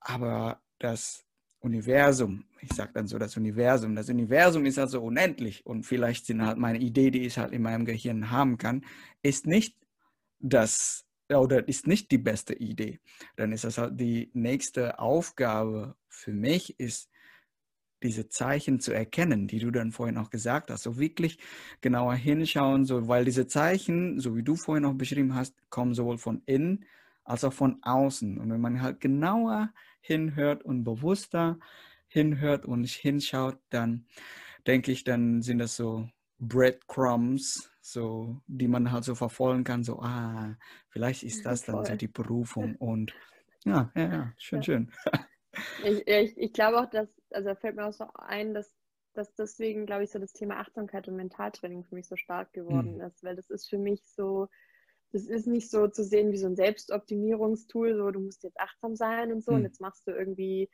Aber das Universum, ich sage dann so das Universum, das Universum ist also unendlich und vielleicht sind halt meine Idee, die ich halt in meinem Gehirn haben kann, ist nicht das oder ist nicht die beste Idee. Dann ist das halt die nächste Aufgabe für mich, ist diese Zeichen zu erkennen, die du dann vorhin auch gesagt hast. So wirklich genauer hinschauen, so, weil diese Zeichen, so wie du vorhin auch beschrieben hast, kommen sowohl von innen als auch von außen. Und wenn man halt genauer hinhört und bewusster hinhört und hinschaut, dann denke ich, dann sind das so Breadcrumbs, so, die man halt so verfolgen kann, so, ah, vielleicht ist das dann so die Berufung *laughs* und ja, ja, ja, schön, ja. schön. *laughs* Ich, ich, ich glaube auch, dass, also da fällt mir auch so ein, dass, dass deswegen, glaube ich, so das Thema Achtsamkeit und Mentaltraining für mich so stark geworden mhm. ist, weil das ist für mich so, das ist nicht so zu sehen wie so ein Selbstoptimierungstool, so du musst jetzt achtsam sein und so mhm. und jetzt machst du irgendwie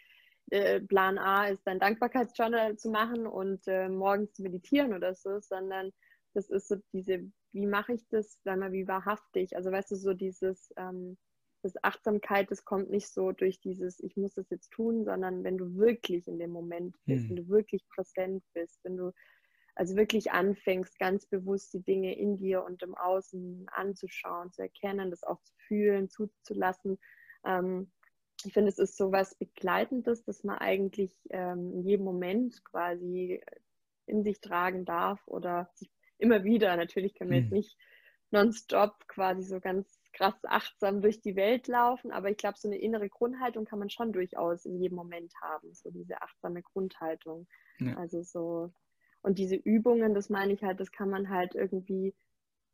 äh, Plan A ist dein Dankbarkeitsjournal zu machen und äh, morgens zu meditieren oder so, sondern das ist so diese, wie mache ich das, sag mal, wie wahrhaftig, also weißt du, so dieses ähm, das Achtsamkeit, das kommt nicht so durch dieses, ich muss das jetzt tun, sondern wenn du wirklich in dem Moment bist, hm. wenn du wirklich präsent bist, wenn du also wirklich anfängst, ganz bewusst die Dinge in dir und im Außen anzuschauen, zu erkennen, das auch zu fühlen, zuzulassen. Ähm, ich finde, es ist so was Begleitendes, dass man eigentlich ähm, in jedem Moment quasi in sich tragen darf oder sich immer wieder, natürlich können wir hm. jetzt nicht nonstop quasi so ganz krass achtsam durch die Welt laufen, aber ich glaube, so eine innere Grundhaltung kann man schon durchaus in jedem Moment haben, so diese achtsame Grundhaltung. Ja. Also so, und diese Übungen, das meine ich halt, das kann man halt irgendwie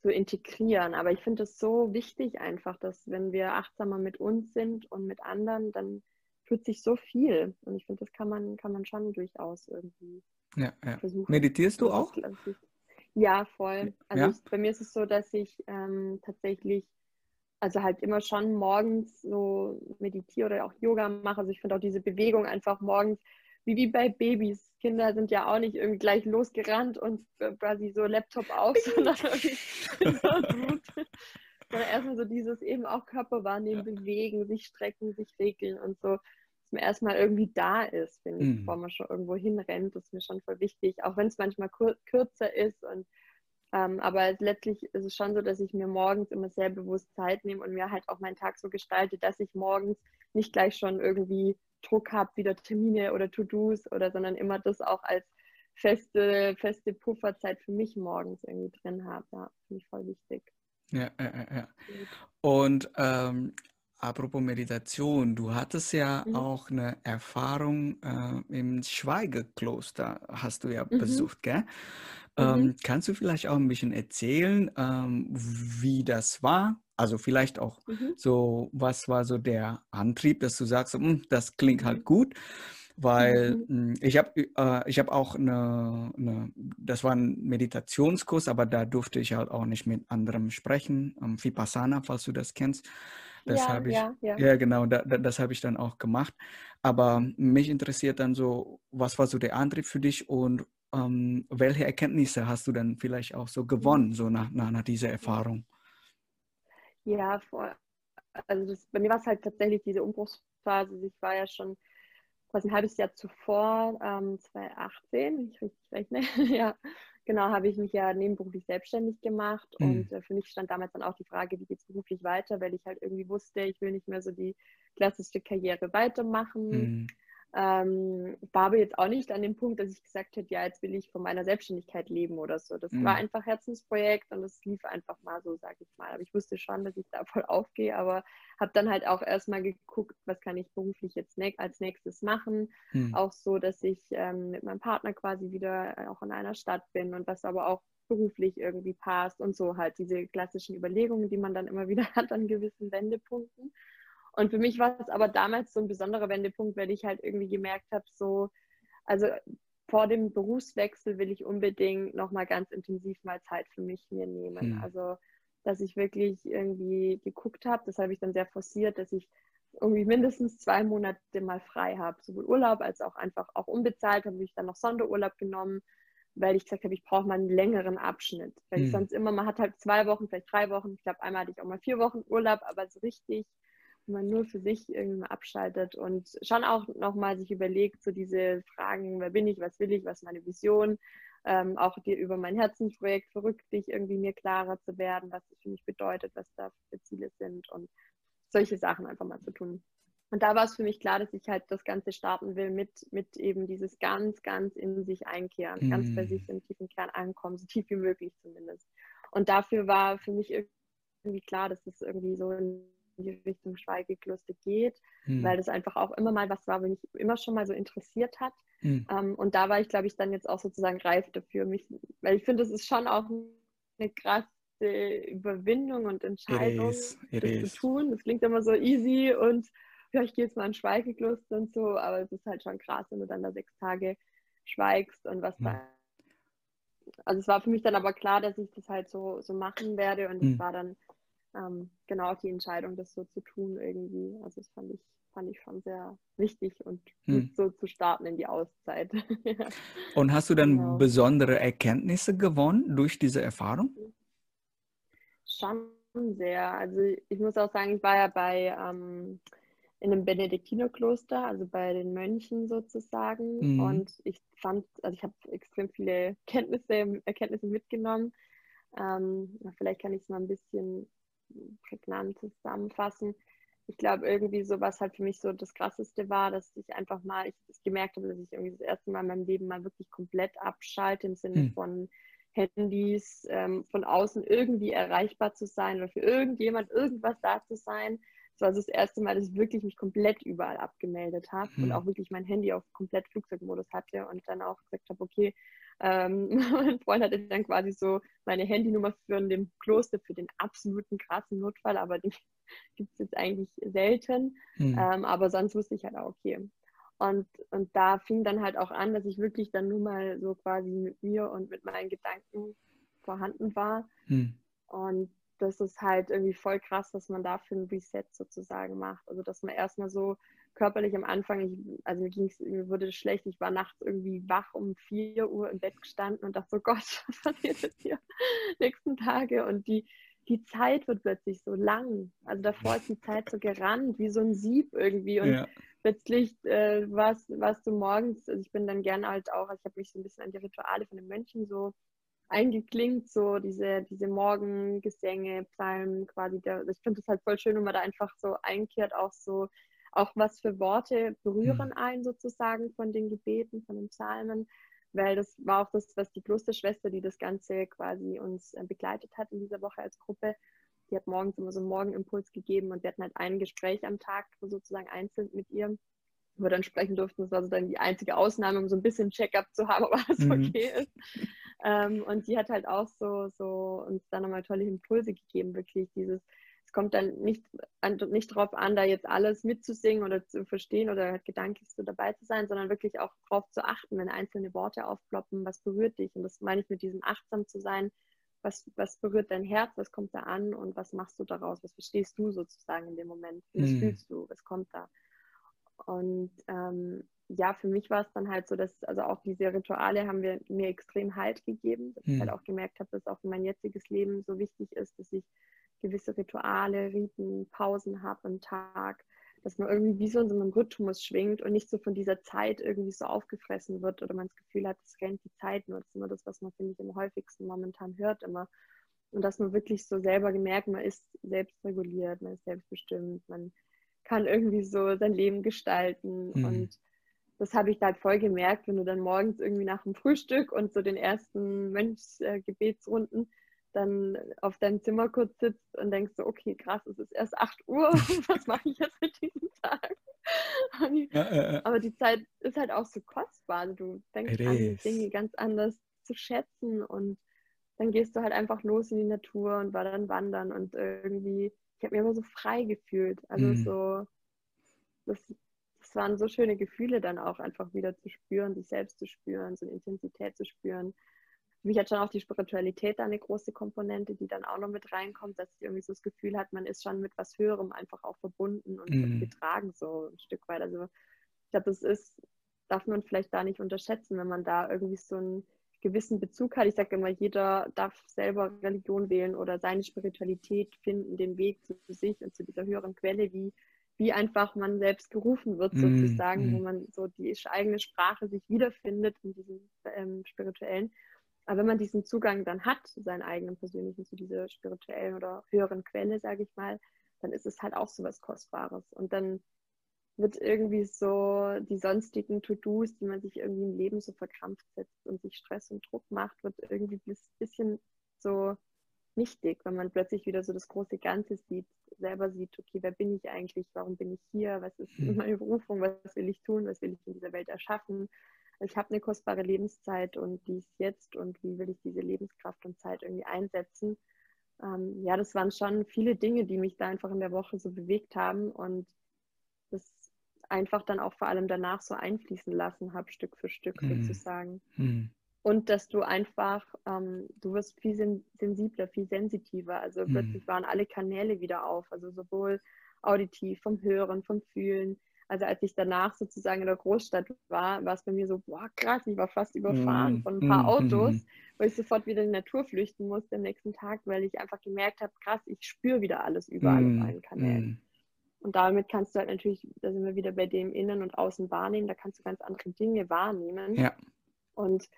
so integrieren. Aber ich finde es so wichtig einfach, dass wenn wir achtsamer mit uns sind und mit anderen, dann tut sich so viel. Und ich finde, das kann man, kann man schon durchaus irgendwie ja, ja. versuchen. Meditierst du auch? Ja, voll. Also ja? Ich, bei mir ist es so, dass ich ähm, tatsächlich also halt immer schon morgens so meditiere oder auch Yoga mache. Also ich finde auch diese Bewegung einfach morgens, wie, wie bei Babys. Kinder sind ja auch nicht irgendwie gleich losgerannt und quasi so Laptop auf, *laughs* sondern irgendwie sondern erstmal so dieses eben auch Körper wahrnehmen, ja. bewegen, sich strecken, sich regeln und so, dass man erstmal irgendwie da ist, finde ich, mhm. bevor man schon irgendwo hinrennt, das ist mir schon voll wichtig, auch wenn es manchmal kur kürzer ist und ähm, aber letztlich ist es schon so, dass ich mir morgens immer sehr bewusst Zeit nehme und mir halt auch meinen Tag so gestalte, dass ich morgens nicht gleich schon irgendwie Druck habe, wieder Termine oder To-Dos oder sondern immer das auch als feste, feste Pufferzeit für mich morgens irgendwie drin habe. Ja, finde ich voll wichtig. Ja, ja, ja. Und ähm, apropos Meditation, du hattest ja mhm. auch eine Erfahrung äh, im Schweigekloster, hast du ja mhm. besucht, gell? Ähm, mhm. kannst du vielleicht auch ein bisschen erzählen, ähm, wie das war? Also vielleicht auch mhm. so, was war so der Antrieb, dass du sagst, hm, das klingt halt mhm. gut, weil mhm. Hm, ich habe äh, ich hab auch eine, eine, das war ein Meditationskurs, aber da durfte ich halt auch nicht mit anderem sprechen, ähm, Vipassana, falls du das kennst. Das ja, habe ich, ja, ja. ja genau, da, da, das habe ich dann auch gemacht. Aber mich interessiert dann so, was war so der Antrieb für dich und ähm, welche Erkenntnisse hast du dann vielleicht auch so gewonnen, so nach, nach, nach dieser Erfahrung? Ja, vor, also das, bei mir war es halt tatsächlich diese Umbruchsphase. Also ich war ja schon quasi ein halbes Jahr zuvor, ähm, 2018, wenn ich richtig rechne, *laughs* ja, genau, habe ich mich ja nebenberuflich selbstständig gemacht mhm. und äh, für mich stand damals dann auch die Frage, wie geht es beruflich weiter, weil ich halt irgendwie wusste, ich will nicht mehr so die klassische Karriere weitermachen. Mhm. Ähm, war aber jetzt auch nicht an dem Punkt, dass ich gesagt hätte, ja, jetzt will ich von meiner Selbstständigkeit leben oder so. Das mhm. war einfach Herzensprojekt und es lief einfach mal so, sag ich mal. Aber ich wusste schon, dass ich da voll aufgehe, aber habe dann halt auch erstmal geguckt, was kann ich beruflich jetzt ne als nächstes machen. Mhm. Auch so, dass ich ähm, mit meinem Partner quasi wieder auch in einer Stadt bin und was aber auch beruflich irgendwie passt und so halt diese klassischen Überlegungen, die man dann immer *laughs* wieder hat an gewissen Wendepunkten. Und für mich war es aber damals so ein besonderer Wendepunkt, weil ich halt irgendwie gemerkt habe, so, also vor dem Berufswechsel will ich unbedingt nochmal ganz intensiv mal Zeit für mich mir nehmen. Mhm. Also, dass ich wirklich irgendwie geguckt habe, das habe ich dann sehr forciert, dass ich irgendwie mindestens zwei Monate mal frei habe, sowohl Urlaub als auch einfach auch unbezahlt, habe ich dann noch Sonderurlaub genommen, weil ich gesagt habe, ich brauche mal einen längeren Abschnitt. Weil mhm. ich sonst immer, man hat halt zwei Wochen, vielleicht drei Wochen, ich glaube einmal hatte ich auch mal vier Wochen Urlaub, aber so richtig man nur für sich irgendwie mal abschaltet und schon auch nochmal sich überlegt, so diese Fragen, wer bin ich, was will ich, was ist meine Vision, ähm, auch dir über mein Herzensprojekt verrückt, dich irgendwie mir klarer zu werden, was das für mich bedeutet, was da für Ziele sind und solche Sachen einfach mal zu tun. Und da war es für mich klar, dass ich halt das Ganze starten will mit, mit eben dieses ganz, ganz in sich einkehren, mm. ganz bei mhm. sich im tiefen Kern ankommen, so tief wie möglich zumindest. Und dafür war für mich irgendwie klar, dass das irgendwie so ein in die Richtung Schweigekloster geht, hm. weil das einfach auch immer mal was war, was mich immer schon mal so interessiert hat. Hm. Um, ähm, und da war ich, glaube ich, dann jetzt auch sozusagen reif dafür, mich, weil ich finde, es ist schon auch eine krasse Überwindung und Entscheidung, it is, it das is. zu tun. Das klingt immer so easy und ja, ich gehe jetzt mal in Schweigekloster und so, aber es ist halt schon krass, wenn du dann da sechs Tage schweigst und was hm. da also es war für mich dann aber klar, dass ich das halt so, so machen werde und es hm. war dann ähm, genau die Entscheidung, das so zu tun irgendwie. Also das fand ich, fand ich schon sehr wichtig und hm. so zu starten in die Auszeit. *laughs* Und hast du dann genau. besondere Erkenntnisse gewonnen durch diese Erfahrung? Schon sehr. Also ich muss auch sagen, ich war ja bei ähm, in einem Benediktinerkloster, also bei den Mönchen sozusagen. Mhm. Und ich fand, also ich habe extrem viele Kenntnisse, Erkenntnisse mitgenommen. Ähm, vielleicht kann ich es mal ein bisschen prägnant zusammenfassen. Ich glaube, irgendwie so, was halt für mich so das Krasseste war, dass ich einfach mal, ich, ich gemerkt habe, dass ich irgendwie das erste Mal in meinem Leben mal wirklich komplett abschalte im Sinne hm. von Handys, ähm, von außen irgendwie erreichbar zu sein oder für irgendjemand irgendwas da zu sein. Das war das erste Mal, dass ich wirklich mich komplett überall abgemeldet habe hm. und auch wirklich mein Handy auf komplett Flugzeugmodus hatte und dann auch gesagt habe, okay, ähm, *laughs* mein Freund hatte dann quasi so meine Handynummer für dem Kloster für den absoluten krassen Notfall, aber die *laughs* gibt es jetzt eigentlich selten. Mhm. Ähm, aber sonst wusste ich halt auch, okay. Und, und da fing dann halt auch an, dass ich wirklich dann nur mal so quasi mit mir und mit meinen Gedanken vorhanden war. Mhm. Und das ist halt irgendwie voll krass, dass man dafür ein Reset sozusagen macht. Also dass man erstmal so körperlich am Anfang, ich, also mir, ging's, mir wurde es schlecht, ich war nachts irgendwie wach um 4 Uhr im Bett gestanden und dachte so, *laughs* Gott, was passiert jetzt hier nächsten Tage? Und die, die Zeit wird plötzlich so lang. Also davor ist die Zeit so gerannt, wie so ein Sieb irgendwie. Und ja. plötzlich äh, warst, warst du morgens, also ich bin dann gerne halt auch, also ich habe mich so ein bisschen an die Rituale von den Mönchen so eingeklingt, so diese, diese Morgengesänge, Psalmen quasi. Der, ich finde es halt voll schön, wenn man da einfach so einkehrt, auch so, auch was für Worte berühren mhm. einen sozusagen von den Gebeten, von den Psalmen, weil das war auch das, was die Klosterschwester, die das Ganze quasi uns äh, begleitet hat in dieser Woche als Gruppe, die hat morgens immer so einen Morgenimpuls gegeben und wir hatten halt ein Gespräch am Tag sozusagen einzeln mit ihr, wo wir dann sprechen durften. Das war so dann die einzige Ausnahme, um so ein bisschen Check-up zu haben, *laughs* ob alles mhm. okay ist. Ähm, und die hat halt auch so, so uns dann nochmal tolle Impulse gegeben, wirklich dieses, es kommt dann nicht, an, nicht darauf an, da jetzt alles mitzusingen oder zu verstehen oder halt gedanklich so dabei zu sein, sondern wirklich auch darauf zu achten, wenn einzelne Worte aufploppen, was berührt dich. Und das meine ich mit diesem achtsam zu sein, was, was berührt dein Herz, was kommt da an und was machst du daraus, was verstehst du sozusagen in dem Moment, was mhm. fühlst du, was kommt da. Und ähm, ja, für mich war es dann halt so, dass also auch diese Rituale haben wir, mir extrem Halt gegeben, dass mhm. ich halt auch gemerkt habe, dass auch für mein jetziges Leben so wichtig ist, dass ich gewisse Rituale, Riten, Pausen habe am Tag, dass man irgendwie wie so in so einem Rhythmus schwingt und nicht so von dieser Zeit irgendwie so aufgefressen wird oder man das Gefühl hat, es rennt die Zeit nur. Das ist immer das, was man, finde ich, am häufigsten momentan hört immer. Und dass man wirklich so selber gemerkt, man ist selbst reguliert, man ist selbstbestimmt, man kann irgendwie so sein Leben gestalten mhm. und das habe ich da halt voll gemerkt, wenn du dann morgens irgendwie nach dem Frühstück und so den ersten Mönchsgebetsrunden dann auf deinem Zimmer kurz sitzt und denkst so, okay, krass, es ist erst 8 Uhr, *laughs* was mache ich jetzt mit diesem Tag? Ja, äh, aber die Zeit ist halt auch so kostbar. Also du denkst an die Dinge ganz anders zu schätzen und dann gehst du halt einfach los in die Natur und war dann wandern und irgendwie, ich habe mich immer so frei gefühlt. Also mm. so, das, das waren so schöne Gefühle dann auch einfach wieder zu spüren, sich selbst zu spüren, so eine Intensität zu spüren. Für mich hat schon auch die Spiritualität da eine große Komponente, die dann auch noch mit reinkommt, dass ich irgendwie so das Gefühl hat, man ist schon mit was Höherem einfach auch verbunden und mm. getragen so ein Stück weit. Also ich glaube, das ist, darf man vielleicht da nicht unterschätzen, wenn man da irgendwie so einen gewissen Bezug hat. Ich sage immer, jeder darf selber Religion wählen oder seine Spiritualität finden, den Weg zu sich und zu dieser höheren Quelle, wie wie einfach man selbst gerufen wird, mhm, sozusagen, mm. wo man so die eigene Sprache sich wiederfindet in diesem ähm, spirituellen. Aber wenn man diesen Zugang dann hat, seinen eigenen persönlichen, zu dieser spirituellen oder höheren Quelle, sage ich mal, dann ist es halt auch so was Kostbares. Und dann wird irgendwie so die sonstigen To-Dos, die man sich irgendwie im Leben so verkrampft setzt und sich Stress und Druck macht, wird irgendwie ein bisschen so nichtig, wenn man plötzlich wieder so das große Ganze sieht, selber sieht, okay, wer bin ich eigentlich, warum bin ich hier, was ist hm. meine Berufung, was will ich tun, was will ich in dieser Welt erschaffen. Ich habe eine kostbare Lebenszeit und die ist jetzt und wie will ich diese Lebenskraft und Zeit irgendwie einsetzen. Ähm, ja, das waren schon viele Dinge, die mich da einfach in der Woche so bewegt haben und das einfach dann auch vor allem danach so einfließen lassen habe, Stück für Stück mhm. sozusagen. Mhm und dass du einfach, ähm, du wirst viel sen sensibler, viel sensitiver. Also mhm. plötzlich waren alle Kanäle wieder auf, also sowohl auditiv, vom Hören, vom Fühlen. Also als ich danach sozusagen in der Großstadt war, war es bei mir so, boah, krass, ich war fast überfahren mhm. von ein paar mhm. Autos, mhm. weil ich sofort wieder in die Natur flüchten musste am nächsten Tag, weil ich einfach gemerkt habe, krass, ich spüre wieder alles überall auf mhm. allen Kanälen. Mhm. Und damit kannst du halt natürlich, da sind wir wieder bei dem Innen und Außen wahrnehmen, da kannst du ganz andere Dinge wahrnehmen. Ja. Und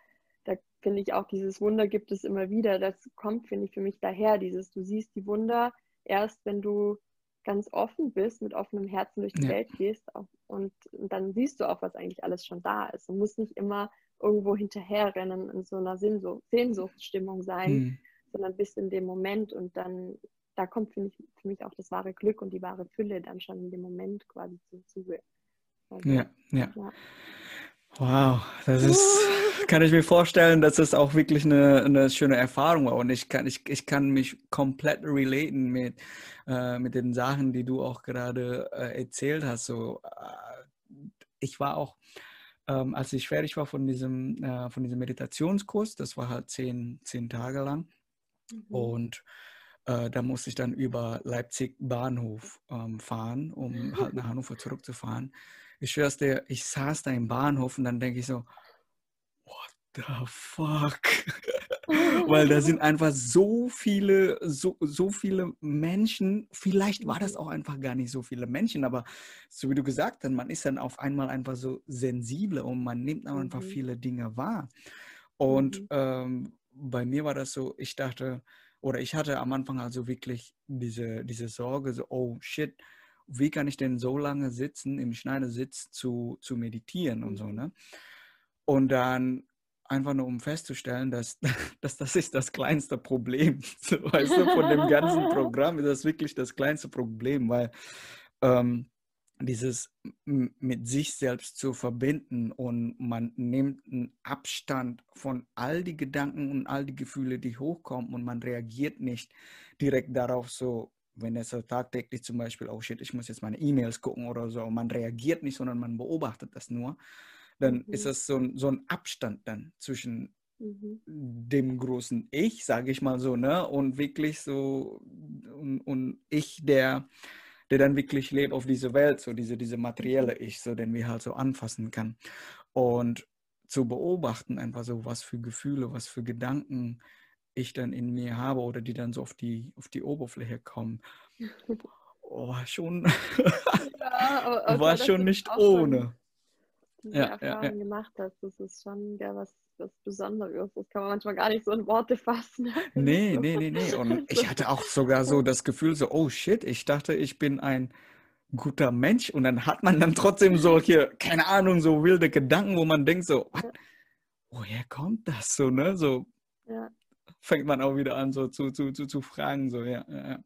da finde ich auch dieses Wunder gibt es immer wieder. Das kommt, finde ich, für mich daher, dieses, du siehst die Wunder erst, wenn du ganz offen bist, mit offenem Herzen durch die ja. Welt gehst und, und, dann siehst du auch, was eigentlich alles schon da ist. Du musst nicht immer irgendwo hinterherrennen in so einer Sehnsuch Sehnsuchtsstimmung sein, mhm. sondern bist in dem Moment und dann, da kommt für mich, für mich auch das wahre Glück und die wahre Fülle dann schon in dem Moment quasi zum Zuge. Also, ja, ja, ja. Wow, das ist, *laughs* kann ich mir vorstellen, dass es auch wirklich eine, eine schöne Erfahrung war. Und ich kann, ich, ich kann mich komplett relaten mit, äh, mit den Sachen, die du auch gerade äh, erzählt hast. So, äh, ich war auch, ähm, als ich fertig war von diesem, äh, von diesem Meditationskurs, das war halt zehn, zehn Tage lang. Mhm. Und äh, da musste ich dann über Leipzig Bahnhof ähm, fahren, um *laughs* halt nach Hannover zurückzufahren ich schwör's dir, ich saß da im Bahnhof und dann denke ich so, what the fuck? *laughs* Weil da sind *laughs* einfach so viele, so, so viele Menschen. Vielleicht war das auch einfach gar nicht so viele Menschen, aber so wie du gesagt hast, man ist dann auf einmal einfach so sensibler und man nimmt einfach mhm. viele Dinge wahr. Und mhm. ähm, bei mir war das so, ich dachte, oder ich hatte am Anfang also wirklich diese, diese Sorge, so, oh shit, wie kann ich denn so lange sitzen, im Schneidersitz zu, zu meditieren und so, mhm. ne? Und dann einfach nur um festzustellen, dass, *laughs* dass das ist das kleinste Problem. *laughs* So, weißt du, von dem ganzen Programm ist das wirklich das kleinste Problem, weil ähm, dieses mit sich selbst zu verbinden und man nimmt einen Abstand von all die Gedanken und all die Gefühle, die hochkommen und man reagiert nicht direkt darauf so, wenn es so tagtäglich zum Beispiel, oh shit, ich muss jetzt meine E-Mails gucken oder so, man reagiert nicht, sondern man beobachtet das nur, dann mhm. ist das so ein, so ein Abstand dann zwischen mhm. dem großen Ich, sage ich mal so, ne, und wirklich so, und, und ich, der der dann wirklich lebt auf dieser Welt, so diese, diese materielle. Ich, so den wir halt so anfassen kann. Und zu beobachten, einfach so, was für Gefühle, was für Gedanken ich dann in mir habe oder die dann so auf die, auf die Oberfläche kommen. *laughs* Oh, schon. Ja, *laughs* war schon nicht ohne. Schon ja, Erfahrung ja, ja. gemacht hast, das ist schon ja, was was Besonderes. Das kann man manchmal gar nicht so in Worte fassen. *laughs* Nee, nee, nee, nee. Und ich hatte auch sogar so das Gefühl, so, oh shit, ich dachte, ich bin ein guter Mensch. Und dann hat man dann trotzdem solche, keine Ahnung, so wilde Gedanken, wo man denkt, so, ja. woher kommt das so, ne? So ja. Fängt man auch wieder an, so zu, zu, zu, zu fragen, so, ja, ja.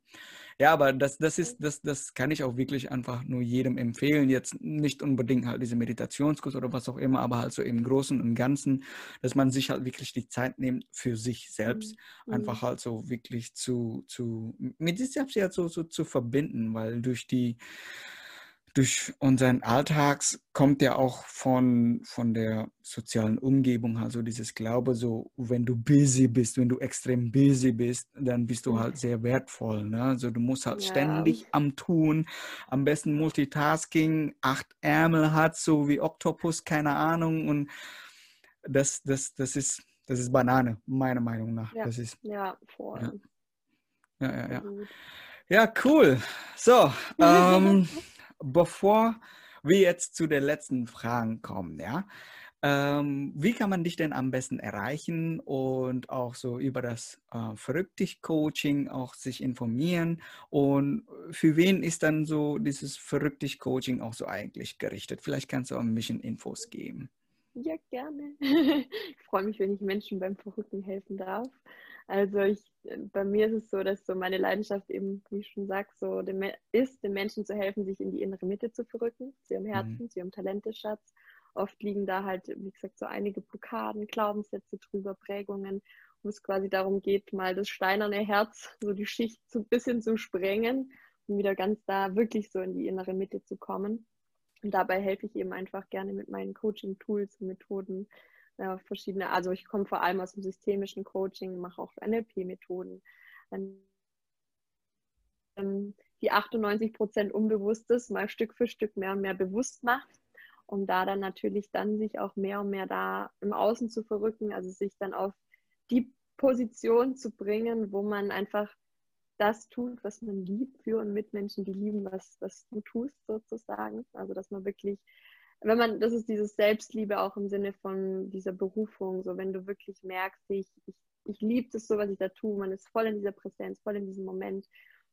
Ja, aber das, das ist, das, das kann ich auch wirklich einfach nur jedem empfehlen. Jetzt nicht unbedingt halt diese Meditationskurs oder was auch immer, aber halt so im Großen und Ganzen, dass man sich halt wirklich die Zeit nimmt für sich selbst. Mhm. Einfach halt so wirklich zu, zu mit sich selbst ja so, so zu verbinden, weil durch die durch unseren Alltags kommt ja auch von, von der sozialen Umgebung, also dieses Glaube, so wenn du busy bist, wenn du extrem busy bist, dann bist du halt sehr wertvoll. Ne? Also du musst halt ja. ständig am Tun, am besten Multitasking, acht Ärmel hat, so wie Oktopus, keine Ahnung. Und das, das, das ist, das ist Banane, meiner Meinung nach. Ja, das ist, ja voll. Ja, ja, ja. Ja, ja cool. So, *laughs* ähm, bevor wir jetzt zu den letzten Fragen kommen, ja, ähm, wie kann man dich denn am besten erreichen und auch so über das äh, Verrücktig-Coaching auch sich informieren? Und für wen ist dann so dieses Verrücktig-Coaching auch so eigentlich gerichtet? Vielleicht kannst du auch ein bisschen Infos geben. Ja, gerne. *laughs* Ich freue mich, wenn ich Menschen beim Verrückten helfen darf. Also ich, bei mir ist es so, dass so meine Leidenschaft eben, wie ich schon sage, so dem, ist, den Menschen zu helfen, sich in die innere Mitte zu verrücken, zu ihrem Herzen, mhm. zu ihrem Talenteschatz. Oft liegen da halt, wie gesagt, so einige Blockaden, Glaubenssätze drüber, Prägungen, wo es quasi darum geht, mal das steinerne Herz, so die Schicht so ein bisschen zu sprengen und wieder ganz da wirklich so in die innere Mitte zu kommen. Und dabei helfe ich eben einfach gerne mit meinen Coaching-Tools und Methoden, ja, verschiedene, also ich komme vor allem aus dem systemischen Coaching, mache auch NLP-Methoden. Ähm, die 98 Prozent Unbewusstes mal Stück für Stück mehr und mehr bewusst macht, um da dann natürlich dann sich auch mehr und mehr da im Außen zu verrücken, also sich dann auf die Position zu bringen, wo man einfach das tut, was man liebt für und mit Menschen, die lieben, was, was du tust, sozusagen. Also dass man wirklich wenn man, das ist dieses Selbstliebe auch im Sinne von dieser Berufung, so wenn du wirklich merkst, ich, ich, ich liebe das so, was ich da tue, man ist voll in dieser Präsenz, voll in diesem Moment,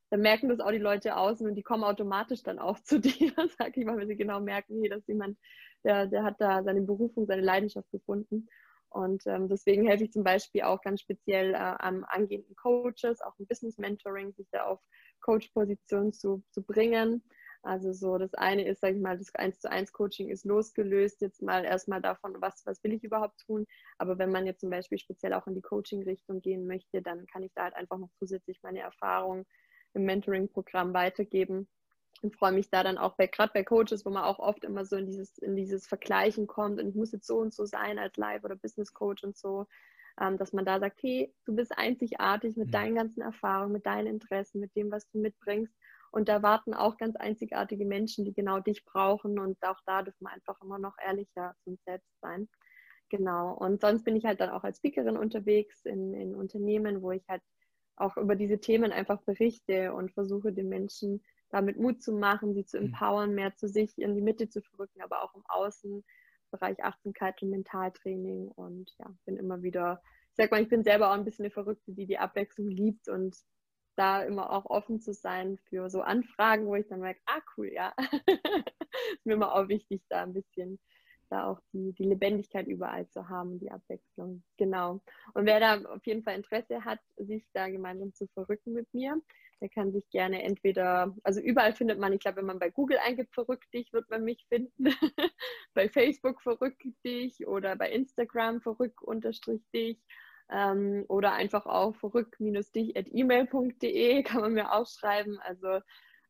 dann merken das auch die Leute außen und die kommen automatisch dann auch *laughs* zu dir, sag ich mal, wenn sie genau merken, hey, dass jemand, der, der hat da seine Berufung, seine Leidenschaft gefunden. Und ähm, deswegen helfe ich zum Beispiel auch ganz speziell äh, am angehenden Coaches, auch im Business Mentoring, sich da auf Coach-Position zu, zu bringen also so, das eine ist, sage ich mal, das 1 zu 1 Coaching ist losgelöst jetzt mal erstmal davon, was, was will ich überhaupt tun. Aber wenn man jetzt zum Beispiel speziell auch in die Coaching-Richtung gehen möchte, dann kann ich da halt einfach noch zusätzlich meine Erfahrung im Mentoring-Programm weitergeben und freue mich da dann auch bei, gerade bei Coaches, wo man auch oft immer so in dieses, in dieses Vergleichen kommt und ich muss jetzt so und so sein als Live- oder Business-Coach und so, ähm, dass man da sagt, hey, du bist einzigartig mit mhm. deinen ganzen Erfahrungen, mit deinen Interessen, mit dem, was du mitbringst und da warten auch ganz einzigartige Menschen, die genau dich brauchen. Und auch da dürfen wir einfach immer noch ehrlicher zu uns selbst sein. genau. Und sonst bin ich halt dann auch als Speakerin unterwegs in, in Unternehmen, wo ich halt auch über diese Themen einfach berichte und versuche den Menschen damit Mut zu machen, sie zu mhm. empowern, mehr zu sich in die Mitte zu verrücken, aber auch im Außen, Bereich Achtsamkeit und Mentaltraining. Und ja, bin immer wieder, ich sag mal, ich bin selber auch ein bisschen eine Verrückte, die die Abwechslung liebt und da immer auch offen zu sein für so Anfragen, wo ich dann merke, ah cool, ja. *laughs* ist mir immer auch wichtig, da ein bisschen da auch die, die Lebendigkeit überall zu haben, die Abwechslung. Genau. Und wer da auf jeden Fall Interesse hat, sich da gemeinsam zu verrücken mit mir, der kann sich gerne entweder, also überall findet man, ich glaube, wenn man bei Google eingibt, verrückt dich, wird man mich finden. *laughs* bei Facebook verrückt dich oder bei Instagram verrückt unterstrich dich. Ähm, oder einfach auch verrückt-dich at email.de *laughs* kann man mir auch schreiben. Also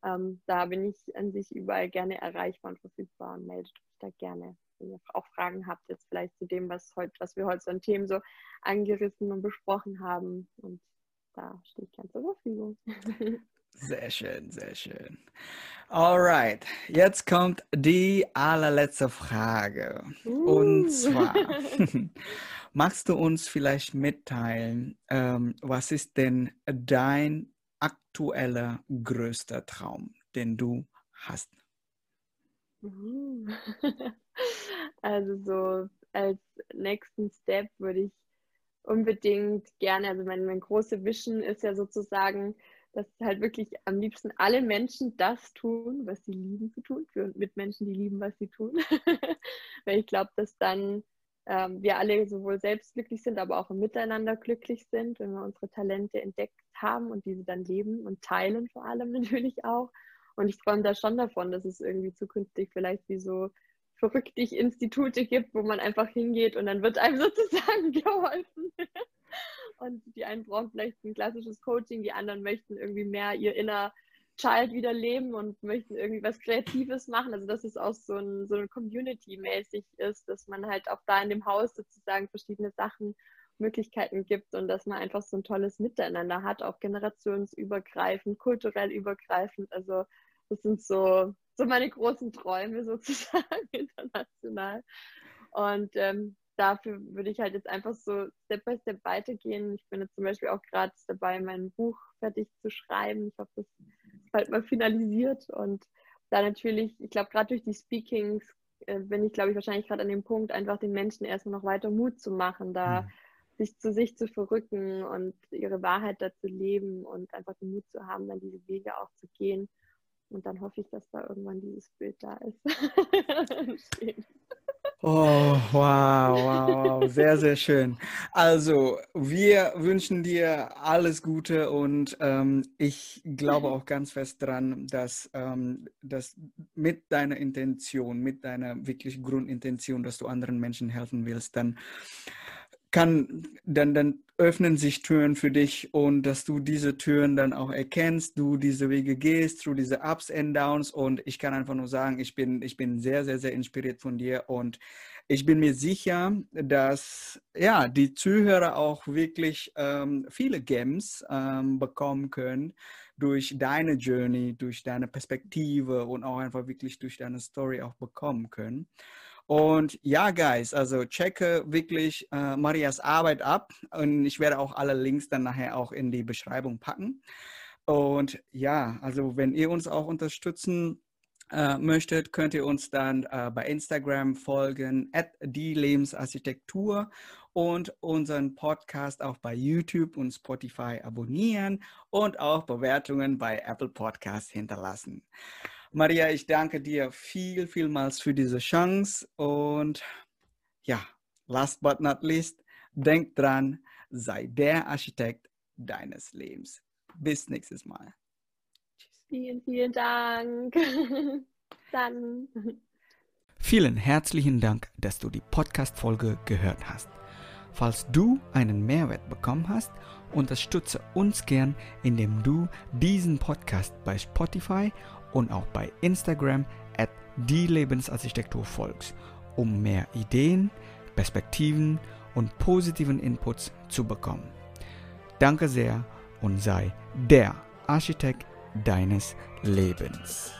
ähm, da bin ich an sich überall gerne erreichbar und verfügbar und meldet euch da gerne wenn ihr auch Fragen habt, jetzt vielleicht zu dem, was, heute, was wir heute so an Themen so angerissen und besprochen haben. Und da stehe ich ganz zur Verfügung. *laughs* Sehr schön, sehr schön. Alright, jetzt kommt die allerletzte Frage. Uh. Und zwar, *laughs* *laughs* magst du uns vielleicht mitteilen, ähm, was ist denn dein aktueller größter Traum, den du hast? Uh. *laughs* Also so als nächsten Step würde ich unbedingt gerne, also mein, mein große Vision ist ja sozusagen, dass halt wirklich am liebsten alle Menschen das tun, was sie lieben zu tun, für Mitmenschen, die lieben, was sie tun. *laughs* Weil ich glaube, dass dann ähm, wir alle sowohl selbst glücklich sind, aber auch im Miteinander glücklich sind, wenn wir unsere Talente entdeckt haben und diese dann leben und teilen vor allem *laughs* natürlich auch. Und ich träume da schon davon, dass es irgendwie zukünftig vielleicht wie so verrückt Institute gibt, wo man einfach hingeht und dann wird einem *laughs* sozusagen geholfen. Und die einen brauchen vielleicht ein klassisches Coaching, die anderen möchten irgendwie mehr ihr inner Child wieder leben und möchten irgendwie was Kreatives machen. Also dass es auch so ein, so ein Community-mäßig ist, dass man halt auch da in dem Haus sozusagen verschiedene Sachen, Möglichkeiten gibt und dass man einfach so ein tolles Miteinander hat, auch generationsübergreifend, kulturell übergreifend. Also das sind so so meine großen Träume sozusagen *laughs* international. Und ähm, dafür würde ich halt jetzt einfach so Step by Step weitergehen. Ich bin jetzt zum Beispiel auch gerade dabei, mein Buch fertig zu schreiben. Ich hoffe, das ist bald mal finalisiert. Und da natürlich, ich glaube, gerade durch die Speakings äh, bin ich, glaube ich, wahrscheinlich gerade an dem Punkt, einfach den Menschen erstmal noch weiter Mut zu machen, da mhm. sich zu sich zu verrücken und ihre Wahrheit da zu leben und einfach den Mut zu haben, dann diese Wege auch zu gehen. Und dann hoffe ich, dass da irgendwann dieses Bild da ist. *laughs* oh, wow, wow, wow, sehr, sehr schön. Also, wir wünschen dir alles Gute und ähm, ich glaube auch ganz fest daran, dass, ähm, dass mit deiner Intention, mit deiner wirklich Grundintention, dass du anderen Menschen helfen willst, dann kann, dann, dann öffnen sich Türen für dich und dass du diese Türen dann auch erkennst, du diese Wege gehst, through diese Ups and Downs und ich kann einfach nur sagen, ich bin, ich bin sehr, sehr, sehr inspiriert von dir und ich bin mir sicher, dass ja, die Zuhörer auch wirklich ähm, viele Gems ähm, bekommen können durch deine Journey, durch deine Perspektive und auch einfach wirklich durch deine Story auch bekommen können. Und ja, Guys, also checke wirklich äh, Marias Arbeit ab und ich werde auch alle Links dann nachher auch in die Beschreibung packen. Und ja, also wenn ihr uns auch unterstützen äh, möchtet, könnt ihr uns dann äh, bei Instagram folgen, at die Lebensarchitektur und unseren Podcast auch bei YouTube und Spotify abonnieren und auch Bewertungen bei Apple Podcasts hinterlassen. Maria, ich danke dir viel, vielmals für diese Chance und ja, last but not least, denk dran, sei der Architekt deines Lebens. Bis nächstes Mal. Tschüss. Vielen, vielen Dank. *laughs* Dann. Vielen herzlichen Dank, dass du die Podcast-Folge gehört hast. Falls du einen Mehrwert bekommen hast, unterstütze uns gern, indem du diesen Podcast bei Spotify und auch bei Instagram at die Lebensarchitektur folgst, um mehr Ideen, Perspektiven und positiven Inputs zu bekommen. Danke sehr und sei der Architekt deines Lebens.